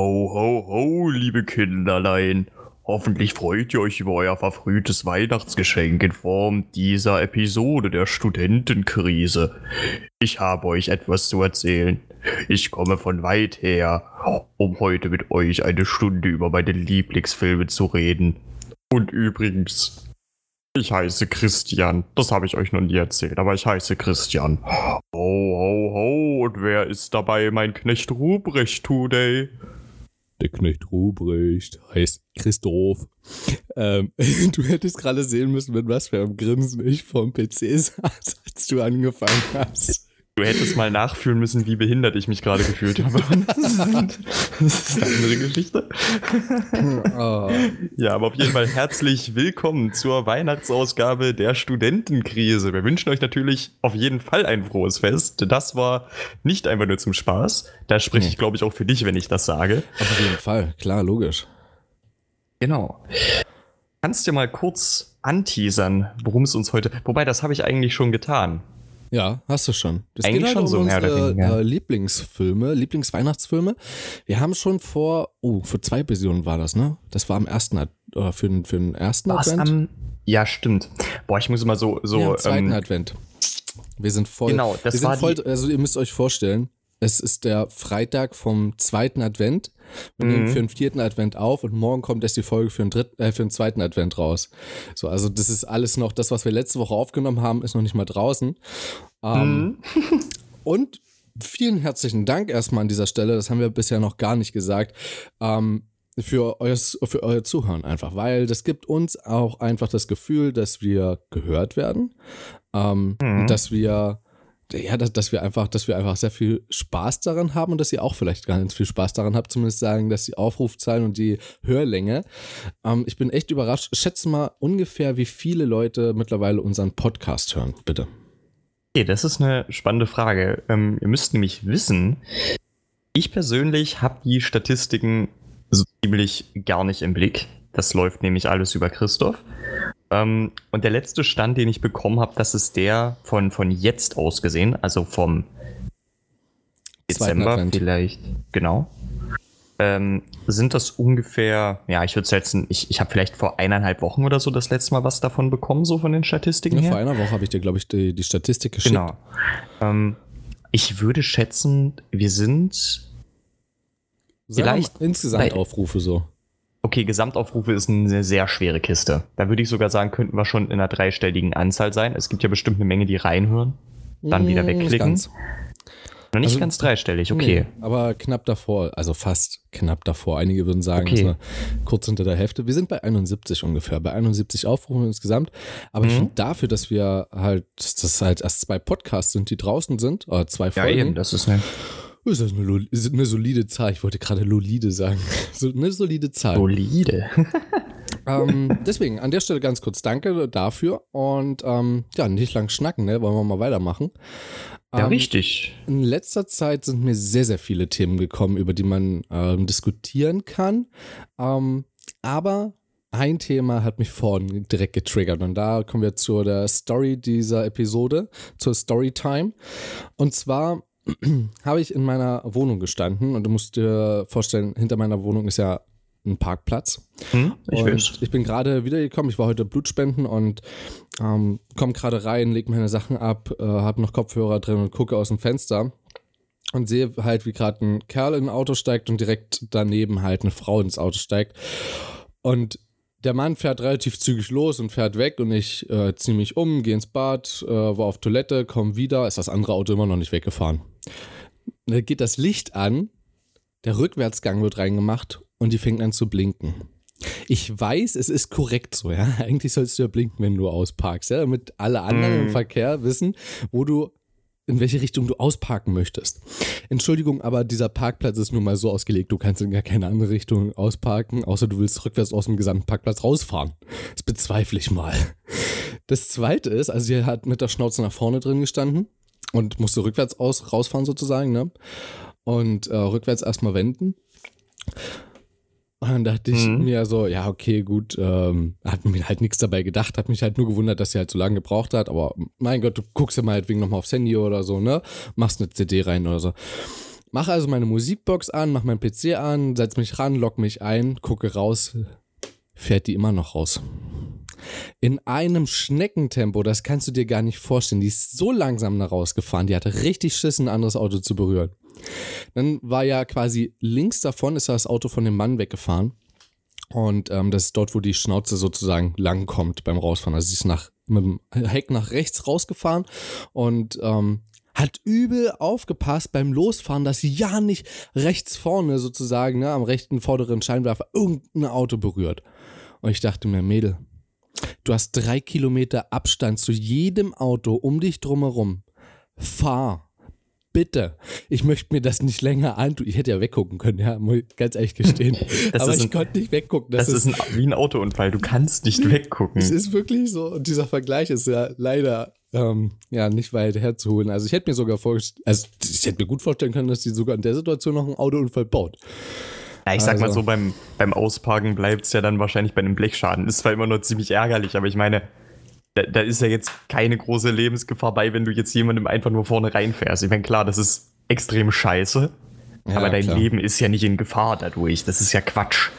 Ho, ho, ho, liebe Kinderlein. Hoffentlich freut ihr euch über euer verfrühtes Weihnachtsgeschenk in Form dieser Episode der Studentenkrise. Ich habe euch etwas zu erzählen. Ich komme von weit her, um heute mit euch eine Stunde über meine Lieblingsfilme zu reden. Und übrigens, ich heiße Christian. Das habe ich euch noch nie erzählt, aber ich heiße Christian. Ho, ho, ho. Und wer ist dabei mein Knecht Ruprecht today? Der Knecht Ruprecht heißt Christoph. Ähm, du hättest gerade sehen müssen, mit was für einem Grinsen ich vom PC saß, als du angefangen hast. Du hättest mal nachfühlen müssen, wie behindert ich mich gerade gefühlt habe. Das ist eine andere Geschichte. Oh. Ja, aber auf jeden Fall herzlich willkommen zur Weihnachtsausgabe der Studentenkrise. Wir wünschen euch natürlich auf jeden Fall ein frohes Fest. Das war nicht einfach nur zum Spaß. Da spreche ich, glaube ich, auch für dich, wenn ich das sage. Auf jeden Fall, klar, logisch. Genau. Kannst du mal kurz anteasern, worum es uns heute. Wobei, das habe ich eigentlich schon getan. Ja, hast du schon. Das Eigentlich geht halt schon um so unsere. Äh, Lieblingsfilme, Lieblingsweihnachtsfilme. Wir haben schon vor, oh, vor zwei Episoden war das, ne? Das war am ersten, äh, für, den, für den ersten Was Advent. Am, ja, stimmt. Boah, ich muss immer so. so ja, am zweiten ähm, Advent. Wir sind voll. Genau, das wir sind war voll, also ihr müsst euch vorstellen, es ist der Freitag vom zweiten Advent. Wir Mhm. nehmen für den vierten Advent auf und morgen kommt erst die Folge für den, dritten, äh, für den zweiten Advent raus. So, also das ist alles noch, das, was wir letzte Woche aufgenommen haben, ist noch nicht mal draußen. Ähm, Mhm. und vielen herzlichen Dank erstmal an dieser Stelle, das haben wir bisher noch gar nicht gesagt, ähm, für, euer, für euer Zuhören einfach, weil das gibt uns auch einfach das Gefühl, dass wir gehört werden, ähm, Mhm. dass wir ja, dass, dass wir einfach, dass wir einfach sehr viel Spaß daran haben und dass ihr auch vielleicht ganz viel Spaß daran habt, zumindest sagen, dass die Aufrufzahlen und die Hörlänge. Ähm, ich bin echt überrascht. Schätze mal ungefähr, wie viele Leute mittlerweile unseren Podcast hören, bitte. Okay, das ist eine spannende Frage. Ähm, ihr müsst nämlich wissen, ich persönlich habe die Statistiken so ziemlich gar nicht im Blick. Das läuft nämlich alles über Christoph. Ähm, und der letzte Stand, den ich bekommen habe, das ist der von, von jetzt aus gesehen, also vom Dezember vielleicht. Genau. Ähm, sind das ungefähr, ja, ich würde schätzen, ich, ich habe vielleicht vor eineinhalb Wochen oder so das letzte Mal was davon bekommen, so von den Statistiken Ja, her. vor einer Woche habe ich dir, glaube ich, die, die Statistik geschickt. Genau. Ähm, ich würde schätzen, wir sind. Sagen mal Vielleicht- insgesamt Weil- Aufrufe so. Okay, Gesamtaufrufe ist eine sehr schwere Kiste. Da würde ich sogar sagen, könnten wir schon in einer dreistelligen Anzahl sein. Es gibt ja bestimmt eine Menge, die reinhören. Dann wieder nicht wegklicken. ganz. Noch nicht Also- ganz dreistellig, okay. Nee, aber knapp davor, also fast knapp davor. Einige würden sagen, Okay. kurz hinter der Hälfte. Wir sind bei 71 ungefähr, bei 71 Aufrufen insgesamt. Aber ich Mhm. finde dafür, dass wir halt, dass das halt erst zwei Podcasts sind, die draußen sind, oder zwei Folgen, das ist eine ist das eine, eine solide Zahl. Ich wollte gerade Lolide sagen. So, eine solide Zahl. solide. ähm, deswegen, an der Stelle ganz kurz Danke dafür und ähm, ja, nicht lang schnacken, ne? Wollen wir mal weitermachen. Ja, Ähm, richtig. In letzter Zeit sind mir sehr, sehr viele Themen gekommen, über die man ähm, diskutieren kann. Ähm, aber ein Thema hat mich vorhin direkt getriggert und da kommen wir zu der Story dieser Episode, zur Storytime. Und zwar habe ich in meiner Wohnung gestanden und du musst dir vorstellen, hinter meiner Wohnung ist ja ein Parkplatz. Hm, ich und ich bin gerade wiedergekommen. Ich war heute Blutspenden und ähm, komme gerade rein, lege meine Sachen ab, äh, habe noch Kopfhörer drin und gucke aus dem Fenster und sehe halt, wie gerade ein Kerl in ein Auto steigt und direkt daneben halt eine Frau ins Auto steigt. Und der Mann fährt relativ zügig los und fährt weg und ich äh, ziehe mich um, gehe ins Bad, äh, war auf Toilette, komme wieder, ist das andere Auto immer noch nicht weggefahren. Da geht das Licht an, der Rückwärtsgang wird reingemacht und die fängt an zu blinken. Ich weiß, es ist korrekt so, ja. Eigentlich sollst du ja blinken, wenn du ausparkst, ja, damit alle anderen Mm. im Verkehr wissen, wo du, in welche Richtung du ausparken möchtest. Entschuldigung, aber dieser Parkplatz ist nun mal so ausgelegt, du kannst in gar keine andere Richtung ausparken, außer du willst rückwärts aus dem gesamten Parkplatz rausfahren. Das bezweifle ich mal. Das zweite ist, also sie hat mit der Schnauze nach vorne drin gestanden und musste rückwärts aus, rausfahren sozusagen, ne? Und äh, rückwärts erstmal wenden. Und dann dachte ich Mhm. mir so, ja, okay, gut, ähm, hat mir halt nichts dabei gedacht, hat mich halt nur gewundert, dass sie halt so lange gebraucht hat, aber mein Gott, du guckst ja mal halt wegen nochmal aufs Handy oder so, ne? Machst eine CD rein oder so. Mache also meine Musikbox an, mache meinen PC an, setz mich ran, lock mich ein, gucke raus, fährt die immer noch raus. In einem Schneckentempo, das kannst du dir gar nicht vorstellen. Die ist so langsam da rausgefahren, die hatte richtig Schiss, ein anderes Auto zu berühren. Dann war ja quasi links davon ist das Auto von dem Mann weggefahren. Und ähm, das ist dort, wo die Schnauze sozusagen langkommt beim Rausfahren. Also sie ist nach, mit dem Heck nach rechts rausgefahren und ähm, hat übel aufgepasst beim Losfahren, dass sie ja nicht rechts vorne sozusagen, ne, am rechten vorderen Scheinwerfer irgendein Auto berührt. Und ich dachte mir, Mädel, du hast drei Kilometer Abstand zu jedem Auto um dich drumherum. Fahr bitte. Ich möchte mir das nicht länger antun. Ich hätte ja weggucken können, ja, muss ich ganz ehrlich gestehen. Aber ich ein, konnte nicht weggucken. Das, das ist, ist ein, wie ein Autounfall. Du kannst nicht weggucken. Es ist wirklich so. Und dieser Vergleich ist ja leider ähm, ja, nicht weit herzuholen. Also ich hätte mir sogar vorgestellt, also ich hätte mir gut vorstellen können, dass die sogar in der Situation noch einen Autounfall baut. Ja, ich sag also. mal so, beim, beim Ausparken bleibt es ja dann wahrscheinlich bei einem Blechschaden. Ist zwar immer nur ziemlich ärgerlich, aber ich meine, da, da, ist ja jetzt keine große Lebensgefahr bei, wenn du jetzt jemandem einfach nur vorne reinfährst. Ich meine, klar, das ist extrem scheiße, ja, aber dein klar. Leben ist ja nicht in Gefahr dadurch. Das ist ja Quatsch.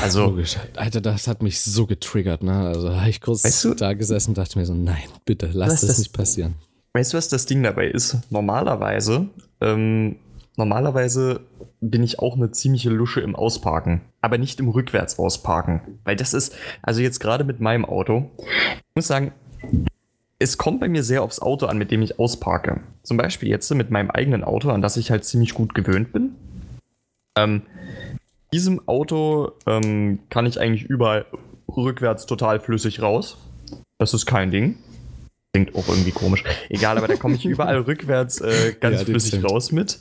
Also, Logisch. Alter, das hat mich so getriggert, ne? Also habe ich kurz weißt du, da gesessen und dachte mir so, nein, bitte, lass das, das, nicht passieren. Weißt du, was das Ding dabei ist? Normalerweise ähm, Normalerweise bin ich auch eine ziemliche Lusche im Ausparken, aber nicht im Rückwärtsausparken, weil das ist, also jetzt gerade mit meinem Auto, ich muss sagen, es kommt bei mir sehr aufs Auto an, mit dem ich ausparke. Zum Beispiel jetzt mit meinem eigenen Auto, an das ich halt ziemlich gut gewöhnt bin. Ähm, diesem Auto ähm, kann ich eigentlich überall rückwärts total flüssig raus. Das ist kein Ding. Klingt auch irgendwie komisch. Egal, aber da komme ich überall rückwärts äh, ganz ja, flüssig stimmt. raus mit.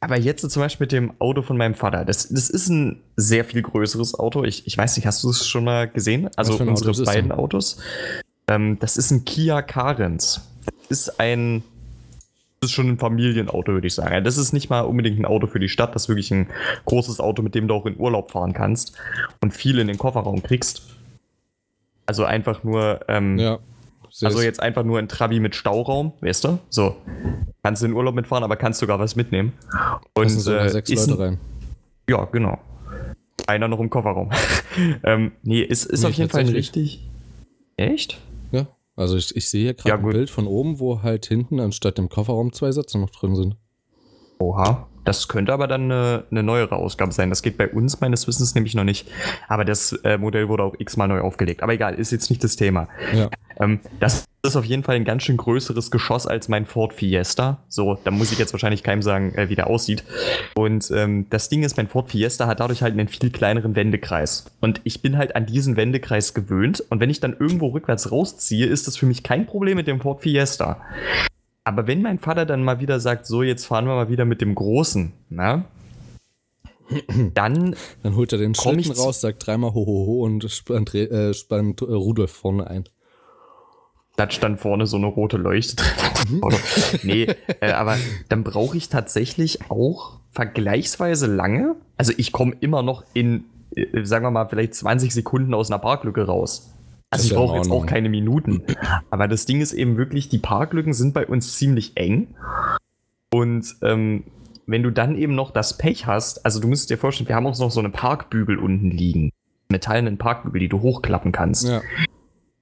Aber jetzt zum Beispiel mit dem Auto von meinem Vater. Das, das ist ein sehr viel größeres Auto. Ich, ich weiß nicht, hast du es schon mal gesehen? Also unsere Autos beiden Autos. Ähm, das ist ein Kia Carens. Das ist ein. Das ist schon ein Familienauto, würde ich sagen. Das ist nicht mal unbedingt ein Auto für die Stadt. Das ist wirklich ein großes Auto, mit dem du auch in Urlaub fahren kannst und viel in den Kofferraum kriegst. Also einfach nur. Ähm, ja also jetzt einfach nur ein Trabi mit Stauraum, weißt du? So. Kannst du in den Urlaub mitfahren, aber kannst sogar was mitnehmen. Und sogar äh, sechs Leute rein. Ja, genau. Einer noch im Kofferraum. ähm, nee, ist, ist nee, auf jeden Fall richtig. Echt? Ja. Also ich, ich sehe hier gerade ja, ein Bild von oben, wo halt hinten anstatt dem Kofferraum zwei Sätze noch drin sind. Oha. Das könnte aber dann eine, eine, neuere Ausgabe sein. Das geht bei uns meines Wissens nämlich noch nicht. Aber das äh, Modell wurde auch x-mal neu aufgelegt. Aber egal, ist jetzt nicht das Thema. Ja. Ähm, das ist auf jeden Fall ein ganz schön größeres Geschoss als mein Ford Fiesta. So, da muss ich jetzt wahrscheinlich keinem sagen, äh, wie der aussieht. Und ähm, das Ding ist, mein Ford Fiesta hat dadurch halt einen viel kleineren Wendekreis. Und ich bin halt an diesen Wendekreis gewöhnt. Und wenn ich dann irgendwo rückwärts rausziehe, ist das für mich kein Problem mit dem Ford Fiesta. Aber wenn mein Vater dann mal wieder sagt, so, jetzt fahren wir mal wieder mit dem Großen, na? Dann, dann holt er den Schlitten raus, sagt dreimal ho, ho, ho und spannt, äh, spannt äh, Rudolf vorne ein. Da stand vorne so eine rote Leuchte drin. Mhm. nee, äh, aber dann brauche ich tatsächlich auch vergleichsweise lange. Also ich komme immer noch in, äh, sagen wir mal, vielleicht 20 Sekunden aus einer Parklücke raus. Also ich brauche jetzt auch keine Minuten. Aber das Ding ist eben wirklich, die Parklücken sind bei uns ziemlich eng. Und ähm, wenn du dann eben noch das Pech hast, also du musst dir vorstellen, wir haben auch noch so eine Parkbügel unten liegen. Metallenen Parkbügel, die du hochklappen kannst. Ja.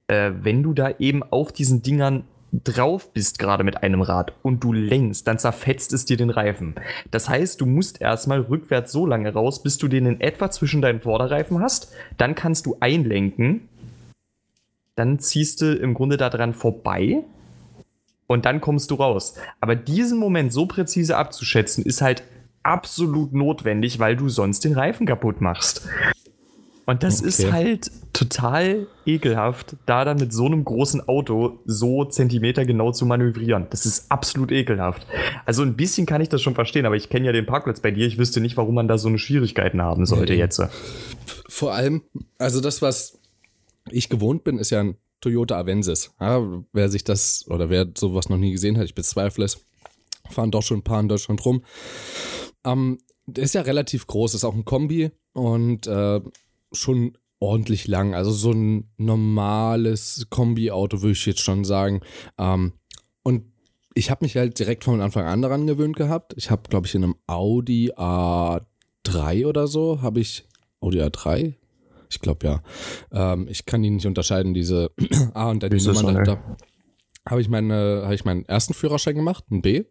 Äh, wenn du da eben auf diesen Dingern drauf bist, gerade mit einem Rad, und du lenkst, dann zerfetzt es dir den Reifen. Das heißt, du musst erstmal rückwärts so lange raus, bis du den in etwa zwischen deinen Vorderreifen hast. Dann kannst du einlenken dann ziehst du im Grunde daran vorbei und dann kommst du raus. Aber diesen Moment so präzise abzuschätzen, ist halt absolut notwendig, weil du sonst den Reifen kaputt machst. Und das okay. ist halt total ekelhaft, da dann mit so einem großen Auto so Zentimeter genau zu manövrieren. Das ist absolut ekelhaft. Also ein bisschen kann ich das schon verstehen, aber ich kenne ja den Parkplatz bei dir. Ich wüsste nicht, warum man da so eine Schwierigkeiten haben sollte nee. jetzt. Vor allem, also das, was ich gewohnt bin, ist ja ein Toyota Avensis. Ja, wer sich das oder wer sowas noch nie gesehen hat, ich bezweifle es, fahren doch schon ein paar in Deutschland rum. Ähm, der ist ja relativ groß, ist auch ein Kombi und äh, schon ordentlich lang. Also so ein normales Kombi-Auto würde ich jetzt schon sagen. Ähm, und ich habe mich halt direkt von Anfang an daran gewöhnt gehabt. Ich habe, glaube ich, in einem Audi A3 oder so, habe ich, Audi A3? Ich glaube ja. Ähm, ich kann die nicht unterscheiden, diese A und dann die Nummern dahinter. Habe ich, meine, hab ich meinen ersten Führerschein gemacht, ein B.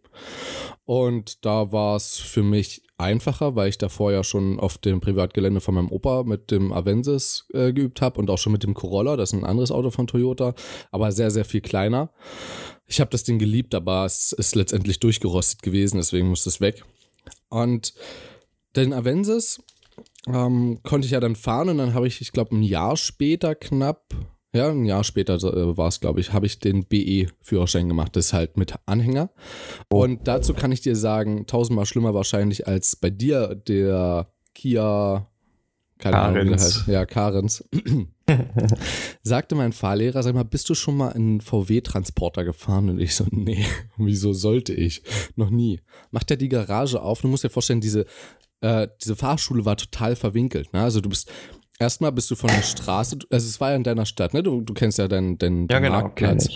Und da war es für mich einfacher, weil ich davor ja schon auf dem Privatgelände von meinem Opa mit dem Avensis äh, geübt habe und auch schon mit dem Corolla, das ist ein anderes Auto von Toyota, aber sehr, sehr viel kleiner. Ich habe das Ding geliebt, aber es ist letztendlich durchgerostet gewesen, deswegen musste es weg. Und den Avensis ähm, konnte ich ja dann fahren und dann habe ich, ich glaube, ein Jahr später knapp ja, ein Jahr später äh, war es, glaube ich, habe ich den BE-Führerschein gemacht. Das ist halt mit Anhänger. Oh. Und dazu kann ich dir sagen, tausendmal schlimmer wahrscheinlich als bei dir der Kia. Keine Ahnung, wie der heißt. Ja, Karens. Sagte mein Fahrlehrer, sag mal, bist du schon mal in VW-Transporter gefahren? Und ich so, nee, wieso sollte ich? Noch nie. Macht er die Garage auf? Du musst dir vorstellen, diese, äh, diese Fahrschule war total verwinkelt. Ne? Also du bist Erstmal bist du von der Straße, also es war ja in deiner Stadt, ne? Du, du kennst ja deinen, deinen, ja, genau, Marktplatz.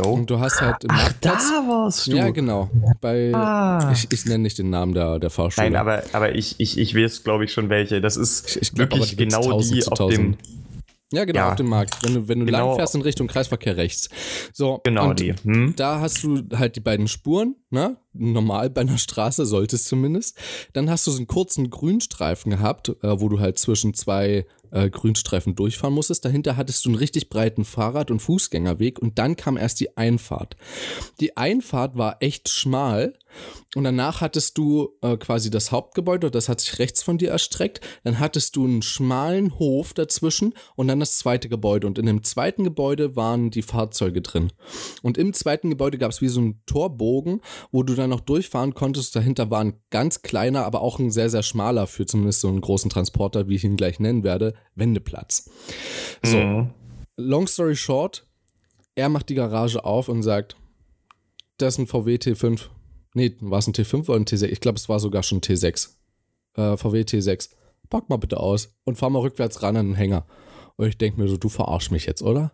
Und du hast halt im Ach, Marktplatz. Da warst du. Ja, genau. Bei ah. ich, ich nenne nicht den Namen der, der Fahrschule. Nein, aber, aber ich, ich, ich weiß, glaube ich, schon welche. Das ist ich, ich glaub, wirklich die genau die auf dem. Ja, genau, ja. auf dem Markt. Wenn du, wenn du genau. lang fährst in Richtung Kreisverkehr rechts. So, genau die. Hm? Da hast du halt die beiden Spuren, ne? Normal bei einer Straße sollte es zumindest. Dann hast du so einen kurzen Grünstreifen gehabt, äh, wo du halt zwischen zwei äh, Grünstreifen durchfahren musstest. Dahinter hattest du einen richtig breiten Fahrrad- und Fußgängerweg und dann kam erst die Einfahrt. Die Einfahrt war echt schmal und danach hattest du äh, quasi das Hauptgebäude, das hat sich rechts von dir erstreckt. Dann hattest du einen schmalen Hof dazwischen und dann das zweite Gebäude. Und in dem zweiten Gebäude waren die Fahrzeuge drin. Und im zweiten Gebäude gab es wie so einen Torbogen, wo du dann noch durchfahren konntest. Dahinter war ein ganz kleiner, aber auch ein sehr, sehr schmaler für zumindest so einen großen Transporter, wie ich ihn gleich nennen werde, Wendeplatz. So, mhm. long story short, er macht die Garage auf und sagt, das ist ein VW T5. Nee, war es ein T5 oder ein T6? Ich glaube, es war sogar schon T6. Äh, VW T6. Pack mal bitte aus und fahr mal rückwärts ran an den Hänger. Und ich denke mir so, du verarsch mich jetzt, oder?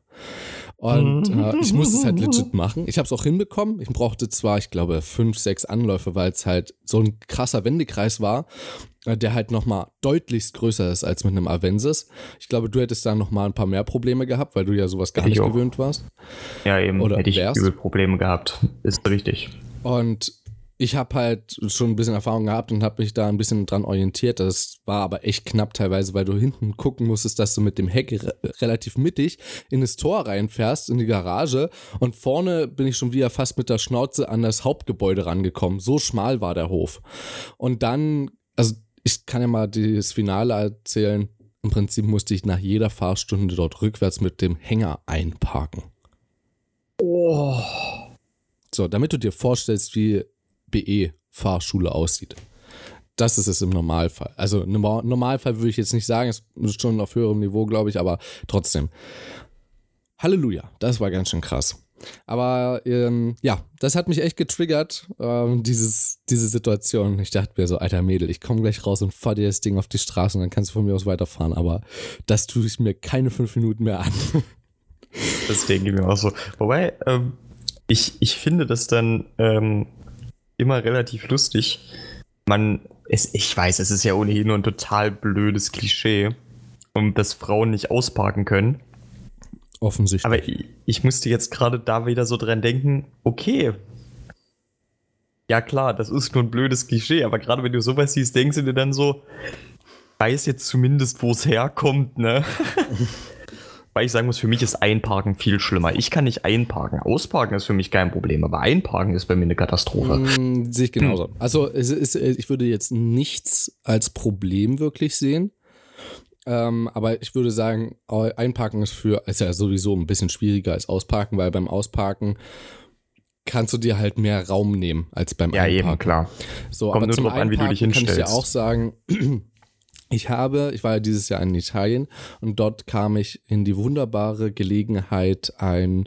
Und mhm. äh, ich musste es halt legit machen. Ich habe es auch hinbekommen. Ich brauchte zwar, ich glaube, fünf, sechs Anläufe, weil es halt so ein krasser Wendekreis war, äh, der halt nochmal deutlichst größer ist als mit einem Avensis. Ich glaube, du hättest da nochmal ein paar mehr Probleme gehabt, weil du ja sowas gar nicht auch. gewöhnt warst. Ja, eben. Oder hätte ich wärst. übel Probleme gehabt. Ist richtig. Und ich habe halt schon ein bisschen Erfahrung gehabt und habe mich da ein bisschen dran orientiert. Das war aber echt knapp teilweise, weil du hinten gucken musstest, dass du mit dem Heck re relativ mittig in das Tor reinfährst, in die Garage. Und vorne bin ich schon wieder fast mit der Schnauze an das Hauptgebäude rangekommen. So schmal war der Hof. Und dann, also ich kann ja mal das Finale erzählen. Im Prinzip musste ich nach jeder Fahrstunde dort rückwärts mit dem Hänger einparken. Oh. So, damit du dir vorstellst, wie BE-Fahrschule aussieht. Das ist es im Normalfall. Also im Normalfall würde ich jetzt nicht sagen, es ist schon auf höherem Niveau, glaube ich, aber trotzdem. Halleluja, das war ganz schön krass. Aber ähm, ja, das hat mich echt getriggert, ähm, dieses, diese Situation. Ich dachte mir so, alter Mädel, ich komme gleich raus und fahr dir das Ding auf die Straße und dann kannst du von mir aus weiterfahren. Aber das tue ich mir keine fünf Minuten mehr an. Das denke ich mir auch so. Wobei, ähm, ich, ich finde das dann ähm, immer relativ lustig. Man, es, ich weiß, es ist ja ohnehin nur ein total blödes Klischee, um dass Frauen nicht ausparken können. Offensichtlich. Aber ich, ich musste jetzt gerade da wieder so dran denken, okay. Ja klar, das ist nur ein blödes Klischee, aber gerade wenn du sowas siehst, denkst du dir dann so, weiß jetzt zumindest, wo es herkommt, ne? Weil ich sagen muss, für mich ist Einparken viel schlimmer. Ich kann nicht einparken. Ausparken ist für mich kein Problem, aber Einparken ist bei mir eine Katastrophe. Mm, sehe ich genauso. Hm. Also es ist, ich würde jetzt nichts als Problem wirklich sehen. Ähm, aber ich würde sagen, Einparken ist für, ist ja sowieso ein bisschen schwieriger als Ausparken, weil beim Ausparken kannst du dir halt mehr Raum nehmen als beim ja, Einparken. Ja, eben, klar. So, Kommt aber nur drauf an, wie du dich hinstellst. Kann ich dir auch sagen, ich habe, ich war ja dieses Jahr in Italien und dort kam ich in die wunderbare Gelegenheit, ein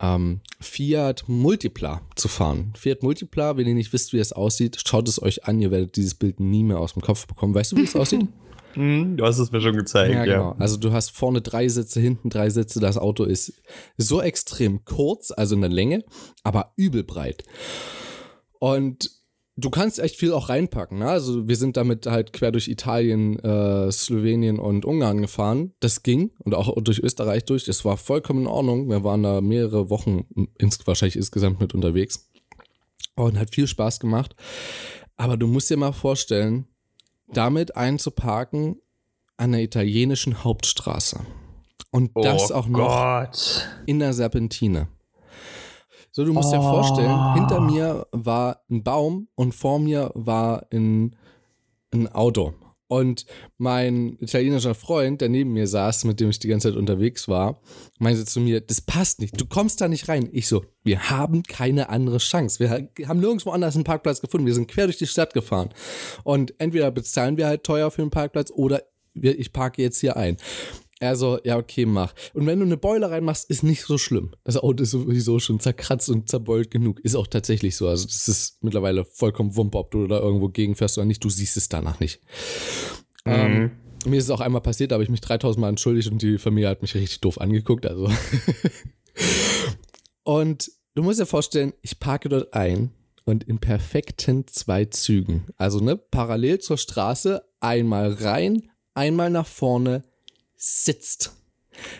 ähm, Fiat Multipla zu fahren. Fiat Multipla, wenn ihr nicht wisst, wie es aussieht, schaut es euch an, ihr werdet dieses Bild nie mehr aus dem Kopf bekommen. Weißt du, wie es aussieht? hm, du hast es mir schon gezeigt, ja, genau. Also du hast vorne drei Sitze, hinten drei Sitze. Das Auto ist so extrem kurz, also in der Länge, aber übel breit. Und du kannst echt viel auch reinpacken. Ne? Also wir sind damit halt quer durch Italien, äh, Slowenien und Ungarn gefahren. Das ging und auch durch Österreich durch. Das war vollkommen in Ordnung. Wir waren da mehrere Wochen ins, wahrscheinlich insgesamt mit unterwegs und hat viel Spaß gemacht. Aber du musst dir mal vorstellen, damit einzuparken an der italienischen Hauptstraße. Und das oh auch noch Gott. in der Serpentine. So, du musst oh. dir vorstellen, hinter mir war ein Baum und vor mir war ein, ein Auto. Und mein italienischer Freund, der neben mir saß, mit dem ich die ganze Zeit unterwegs war, meinte zu mir, das passt nicht, du kommst da nicht rein. Ich so, wir haben keine andere Chance. Wir haben nirgendwo anders einen Parkplatz gefunden. Wir sind quer durch die Stadt gefahren. Und entweder bezahlen wir halt teuer für den Parkplatz oder ich parke jetzt hier ein. Er so, ja, okay, mach. Und wenn du eine Beule reinmachst, ist nicht so schlimm. Das Auto ist sowieso schon zerkratzt und zerbeult genug. Ist auch tatsächlich so. Also, das ist mittlerweile vollkommen wumpe, ob du da irgendwo gegenfährst oder nicht. Du siehst es danach nicht. Mhm. Ähm, mir ist es auch einmal passiert, da habe ich mich 3000 Mal entschuldigt und die Familie hat mich richtig doof angeguckt. Also. und du musst dir vorstellen, ich parke dort ein und in perfekten zwei Zügen. Also, ne, parallel zur Straße, einmal rein, einmal nach vorne, sitzt.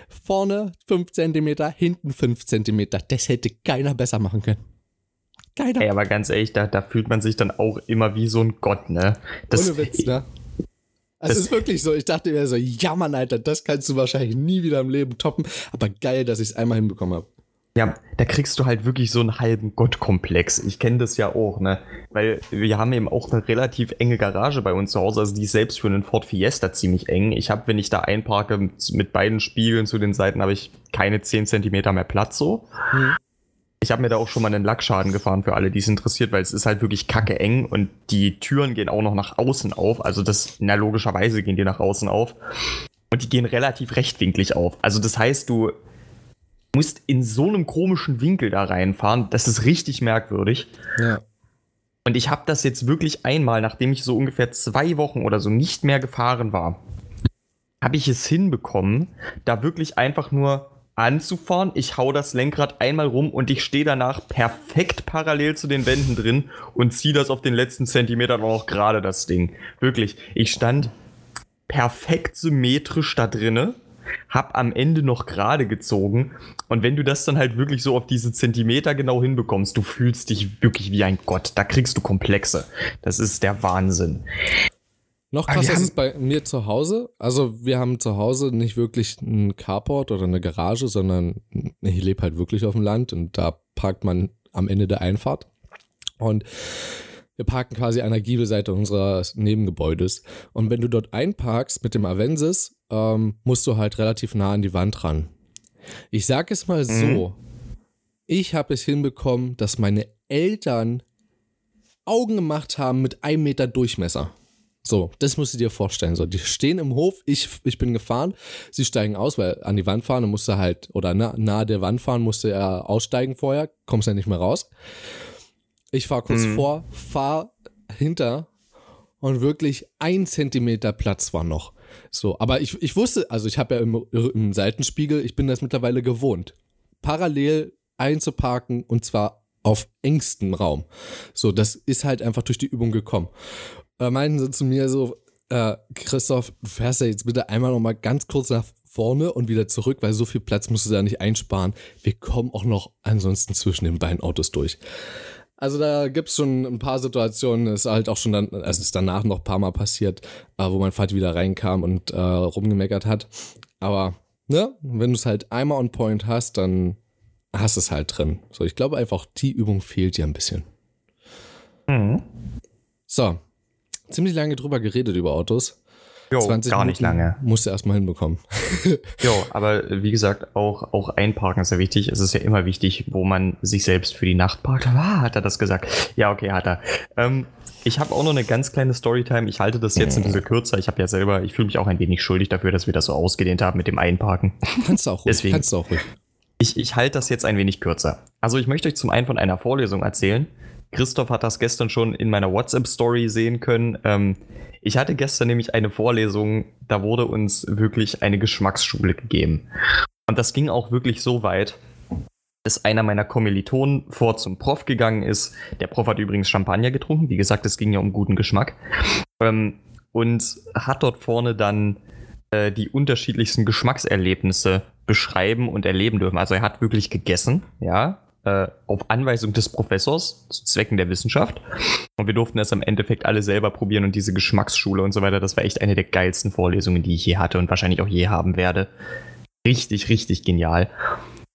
Vorne 5 cm, hinten 5 cm. Das hätte keiner besser machen können. Keiner. Ey, aber ganz ehrlich, da, da fühlt man sich dann auch immer wie so ein Gott, ne? Das, Ohne Witz, ne? Also es ist wirklich so, ich dachte mir so, ja Mann, Alter, das kannst du wahrscheinlich nie wieder im Leben toppen, aber geil, dass ich es einmal hinbekommen habe. Ja, da kriegst du halt wirklich so einen halben Gottkomplex. Ich kenne das ja auch, ne? Weil wir haben eben auch eine relativ enge Garage bei uns zu Hause, also die ist selbst für einen Ford Fiesta ziemlich eng. Ich habe, wenn ich da einparke, mit beiden Spiegeln zu den Seiten, habe ich keine 10 Zentimeter mehr Platz so. Mhm. Ich habe mir da auch schon mal einen Lackschaden gefahren für alle, die es interessiert, weil es ist halt wirklich kacke eng und die Türen gehen auch noch nach außen auf. Also das, na logischerweise gehen die nach außen auf. Und die gehen relativ rechtwinklig auf. Also das heißt, du musst in so einem komischen Winkel da reinfahren. Das ist richtig merkwürdig. Ja. Und ich habe das jetzt wirklich einmal, nachdem ich so ungefähr zwei Wochen oder so nicht mehr gefahren war, habe ich es hinbekommen, da wirklich einfach nur anzufahren. Ich hau das Lenkrad einmal rum und ich stehe danach perfekt parallel zu den Wänden drin und ziehe das auf den letzten Zentimeter noch gerade das Ding. Wirklich, ich stand perfekt symmetrisch da drinne hab am Ende noch gerade gezogen. Und wenn du das dann halt wirklich so auf diese Zentimeter genau hinbekommst, du fühlst dich wirklich wie ein Gott. Da kriegst du Komplexe. Das ist der Wahnsinn. Noch krasser ist es bei mir zu Hause. Also wir haben zu Hause nicht wirklich einen Carport oder eine Garage, sondern ich lebe halt wirklich auf dem Land und da parkt man am Ende der Einfahrt. Und wir parken quasi an der Giebelseite unseres Nebengebäudes. Und wenn du dort einparkst mit dem Avensis, ähm, musst du halt relativ nah an die Wand ran. Ich sage es mal so, mhm. ich habe es hinbekommen, dass meine Eltern Augen gemacht haben mit einem Meter Durchmesser. So, das musst du dir vorstellen. So, die stehen im Hof, ich, ich bin gefahren, sie steigen aus, weil an die Wand fahren, musste halt, oder nah, nahe der Wand fahren, musste er aussteigen vorher, kommst ja nicht mehr raus. Ich fahre kurz mhm. vor, fahr hinter und wirklich ein Zentimeter Platz war noch. So, aber ich, ich wusste, also ich habe ja im, im Seitenspiegel, ich bin das mittlerweile gewohnt, parallel einzuparken und zwar auf engstem Raum. So, das ist halt einfach durch die Übung gekommen. Da meinten sie zu mir so, äh, Christoph, du fährst ja jetzt bitte einmal noch mal ganz kurz nach vorne und wieder zurück, weil so viel Platz musst du da nicht einsparen. Wir kommen auch noch ansonsten zwischen den beiden Autos durch. Also da gibt es schon ein paar Situationen, ist halt auch schon dann, es ist danach noch ein paar Mal passiert, äh, wo mein Vater wieder reinkam und äh, rumgemeckert hat. Aber, ne, wenn du es halt einmal on point hast, dann hast es halt drin. So, ich glaube einfach, die Übung fehlt dir ein bisschen. Mhm. So, ziemlich lange drüber geredet über Autos. Jo, 20 gar nicht lange. Musst du erstmal hinbekommen. jo, aber wie gesagt, auch, auch einparken ist ja wichtig. Es ist ja immer wichtig, wo man sich selbst für die Nacht parkt. Ah, hat er das gesagt? Ja, okay, hat er. Ähm, ich habe auch noch eine ganz kleine Storytime. Ich halte das jetzt ein bisschen kürzer. Ich habe ja selber, ich fühle mich auch ein wenig schuldig dafür, dass wir das so ausgedehnt haben mit dem Einparken. Kannst du auch ruhig. Deswegen, kannst du auch ruhig. Ich, ich halte das jetzt ein wenig kürzer. Also ich möchte euch zum einen von einer Vorlesung erzählen. Christoph hat das gestern schon in meiner WhatsApp-Story sehen können. Ähm, Ich hatte gestern nämlich eine Vorlesung, da wurde uns wirklich eine Geschmacksschule gegeben. Und das ging auch wirklich so weit, dass einer meiner Kommilitonen vor zum Prof gegangen ist. Der Prof hat übrigens Champagner getrunken. Wie gesagt, es ging ja um guten Geschmack. Ähm, und hat dort vorne dann äh, die unterschiedlichsten Geschmackserlebnisse beschreiben und erleben dürfen. Also er hat wirklich gegessen, ja, äh, auf Anweisung des Professors zu Zwecken der Wissenschaft. Und wir durften das im Endeffekt alle selber probieren und diese Geschmacksschule und so weiter, das war echt eine der geilsten Vorlesungen, die ich je hatte und wahrscheinlich auch je haben werde. Richtig, richtig genial.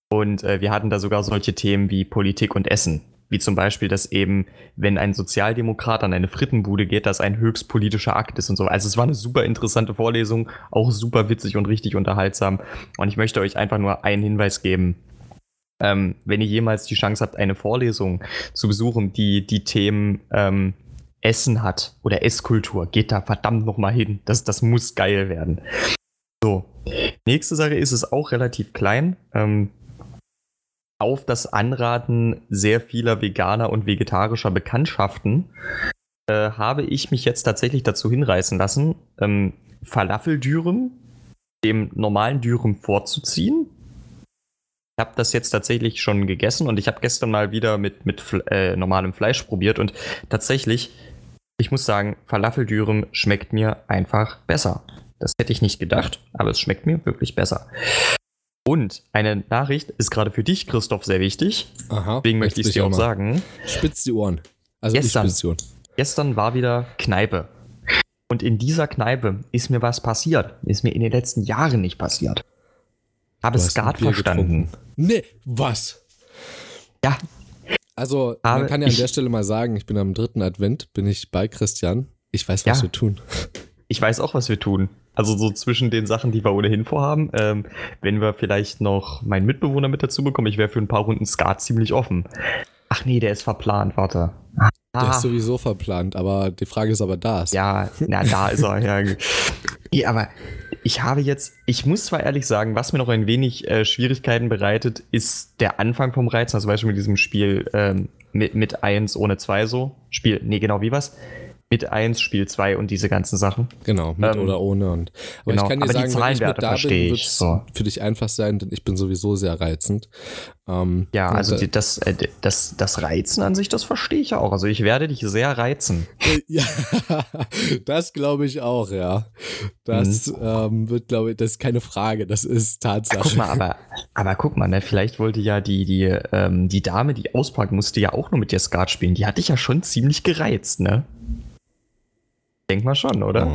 Und äh, wir hatten da sogar solche Themen wie Politik und Essen. Wie zum Beispiel, dass eben, wenn ein Sozialdemokrat an eine Frittenbude geht, das ein höchst politischer Akt ist und so. Also es war eine super interessante Vorlesung, auch super witzig und richtig unterhaltsam. Und ich möchte euch einfach nur einen Hinweis geben. Ähm, wenn ihr jemals die Chance habt, eine Vorlesung zu besuchen, die die Themen ähm, Essen hat oder Esskultur, geht da verdammt nochmal hin. Das, das muss geil werden. So. Nächste Sache ist es auch relativ klein. Ähm, auf das Anraten sehr vieler veganer und vegetarischer Bekanntschaften äh, habe ich mich jetzt tatsächlich dazu hinreißen lassen, ähm, Falafeldürüm dem normalen Dürüm vorzuziehen. Ich habe das jetzt tatsächlich schon gegessen und ich habe gestern mal wieder mit, mit äh, normalem Fleisch probiert und tatsächlich, ich muss sagen, Falafeldürüm schmeckt mir einfach besser. Das hätte ich nicht gedacht, aber es schmeckt mir wirklich besser. Und eine Nachricht ist gerade für dich, Christoph, sehr wichtig. Aha. Deswegen möchte ich es dir auch sagen. Spitz die Ohren. Also Gestern. die Ohren. Gestern war wieder Kneipe. Und in dieser Kneipe ist mir was passiert. Ist mir in den letzten Jahren nicht passiert. Habe Skat verstanden. getrunken. Nee, was? Ja, Also, Aber man kann ja an der Stelle mal sagen, ich bin am dritten Advent, bin ich bei Christian. Ich weiß, was Ja. wir tun. ich weiß auch, was wir tun. Also so zwischen den Sachen, die wir ohnehin vorhaben. Ähm, wenn wir vielleicht noch meinen Mitbewohner mit dazu bekommen, ich wäre für ein paar Runden Skat ziemlich offen. Ach nee, der ist verplant, warte. Der Ah, ist sowieso verplant, aber die Frage ist, ob er da ist. ja, na, da ist er. Ja. Nee, aber ich habe jetzt, ich muss zwar ehrlich sagen, was mir noch ein wenig äh, Schwierigkeiten bereitet, ist der Anfang vom Reizen. Also Beispiel mit diesem Spiel ähm, mit, mit 1 ohne 2 so. Spiel, nee, genau, wie was? Mit 1, Spiel 2 und diese ganzen Sachen. Genau, mit Ähm, oder ohne. Und, aber genau, ich kann dir sagen, wenn ich Zahlenwerte mit da verstehe bin, ich, wird es so. für dich einfach sein, denn ich bin sowieso sehr reizend. Ähm, Ja, also äh, die, das, äh, das, das Reizen an sich, das verstehe ich auch. Also ich werde dich sehr reizen. Ja, das glaube ich auch, ja. Das ähm, wird, glaube ich, das ist keine Frage, das ist Tatsache. Mhm. Guck mal, aber, aber guck mal, ne, vielleicht wollte ja die, die, ähm, die Dame, die auspacken musste, ja auch nur mit dir Skat spielen. Die hat dich ja schon ziemlich gereizt, ne? Denk mal schon, oder?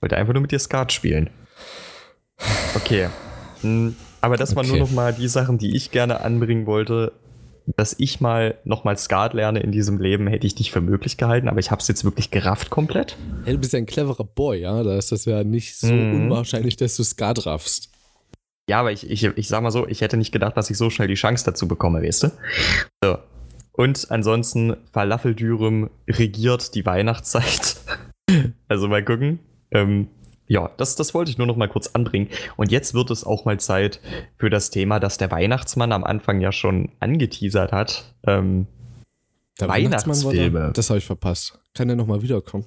Wollte einfach nur mit dir Skat spielen. Okay. Hm, Aber das waren nur Okay. noch mal die Sachen, die ich gerne anbringen wollte. Dass ich mal noch mal Skat lerne in diesem Leben, hätte ich dich für möglich gehalten, aber ich habe es jetzt wirklich gerafft komplett. Hey, du bist ja ein cleverer Boy, ja. Da ist das ja nicht so Mhm. unwahrscheinlich, dass du Skat raffst. Ja, aber ich, ich, ich sag mal so, ich hätte nicht gedacht, dass ich so schnell die Chance dazu bekomme, weißt du? So. Und ansonsten, Falafeldürüm regiert die Weihnachtszeit. Also mal gucken. Ähm, ja, das, das wollte ich nur noch mal kurz anbringen. Und jetzt wird es auch mal Zeit für das Thema, das der Weihnachtsmann am Anfang ja schon angeteasert hat. Ähm, Der Weihnachtsmann war da? Das habe ich verpasst. Kann der nochmal wiederkommen?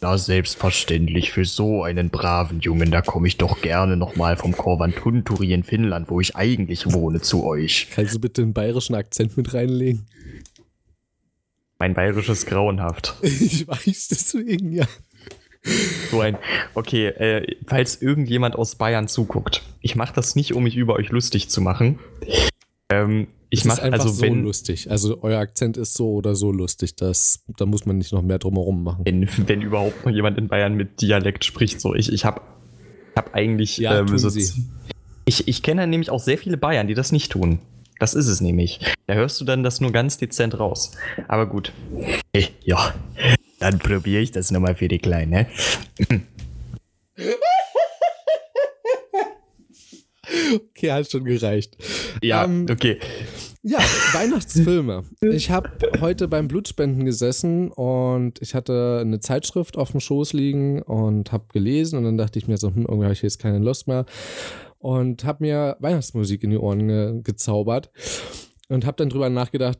Na, selbstverständlich für so einen braven Jungen, da komme ich doch gerne nochmal vom Korvantunturi in Finnland, wo ich eigentlich wohne, zu euch. Kannst du bitte einen bayerischen Akzent mit reinlegen? Mein bayerisches grauenhaft. Ich weiß deswegen, ja. So ein, okay, äh, falls irgendjemand aus Bayern zuguckt, ich mache das nicht, um mich über euch lustig zu machen. Ähm, ich mache einfach also, so wenn, lustig. Also euer Akzent ist so oder so lustig. Das, da muss man nicht noch mehr drumherum machen. wenn, wenn überhaupt noch jemand in Bayern mit Dialekt spricht, so ich, ich habe hab eigentlich, Ja, tun so, ich, ich kenne nämlich auch sehr viele Bayern, die das nicht tun. Das ist es nämlich. Da hörst du dann das nur ganz dezent raus. Aber gut. Hey, ja, dann probiere ich das nochmal für die Kleine. Okay, hat schon gereicht. Ja, Ähm, okay. Ja, Weihnachtsfilme. Ich habe heute beim Blutspenden gesessen und ich hatte eine Zeitschrift auf dem Schoß liegen und habe gelesen und dann dachte ich mir so, hm, irgendwie habe ich jetzt keine Lust mehr und habe mir Weihnachtsmusik in die Ohren ge gezaubert und habe dann drüber nachgedacht,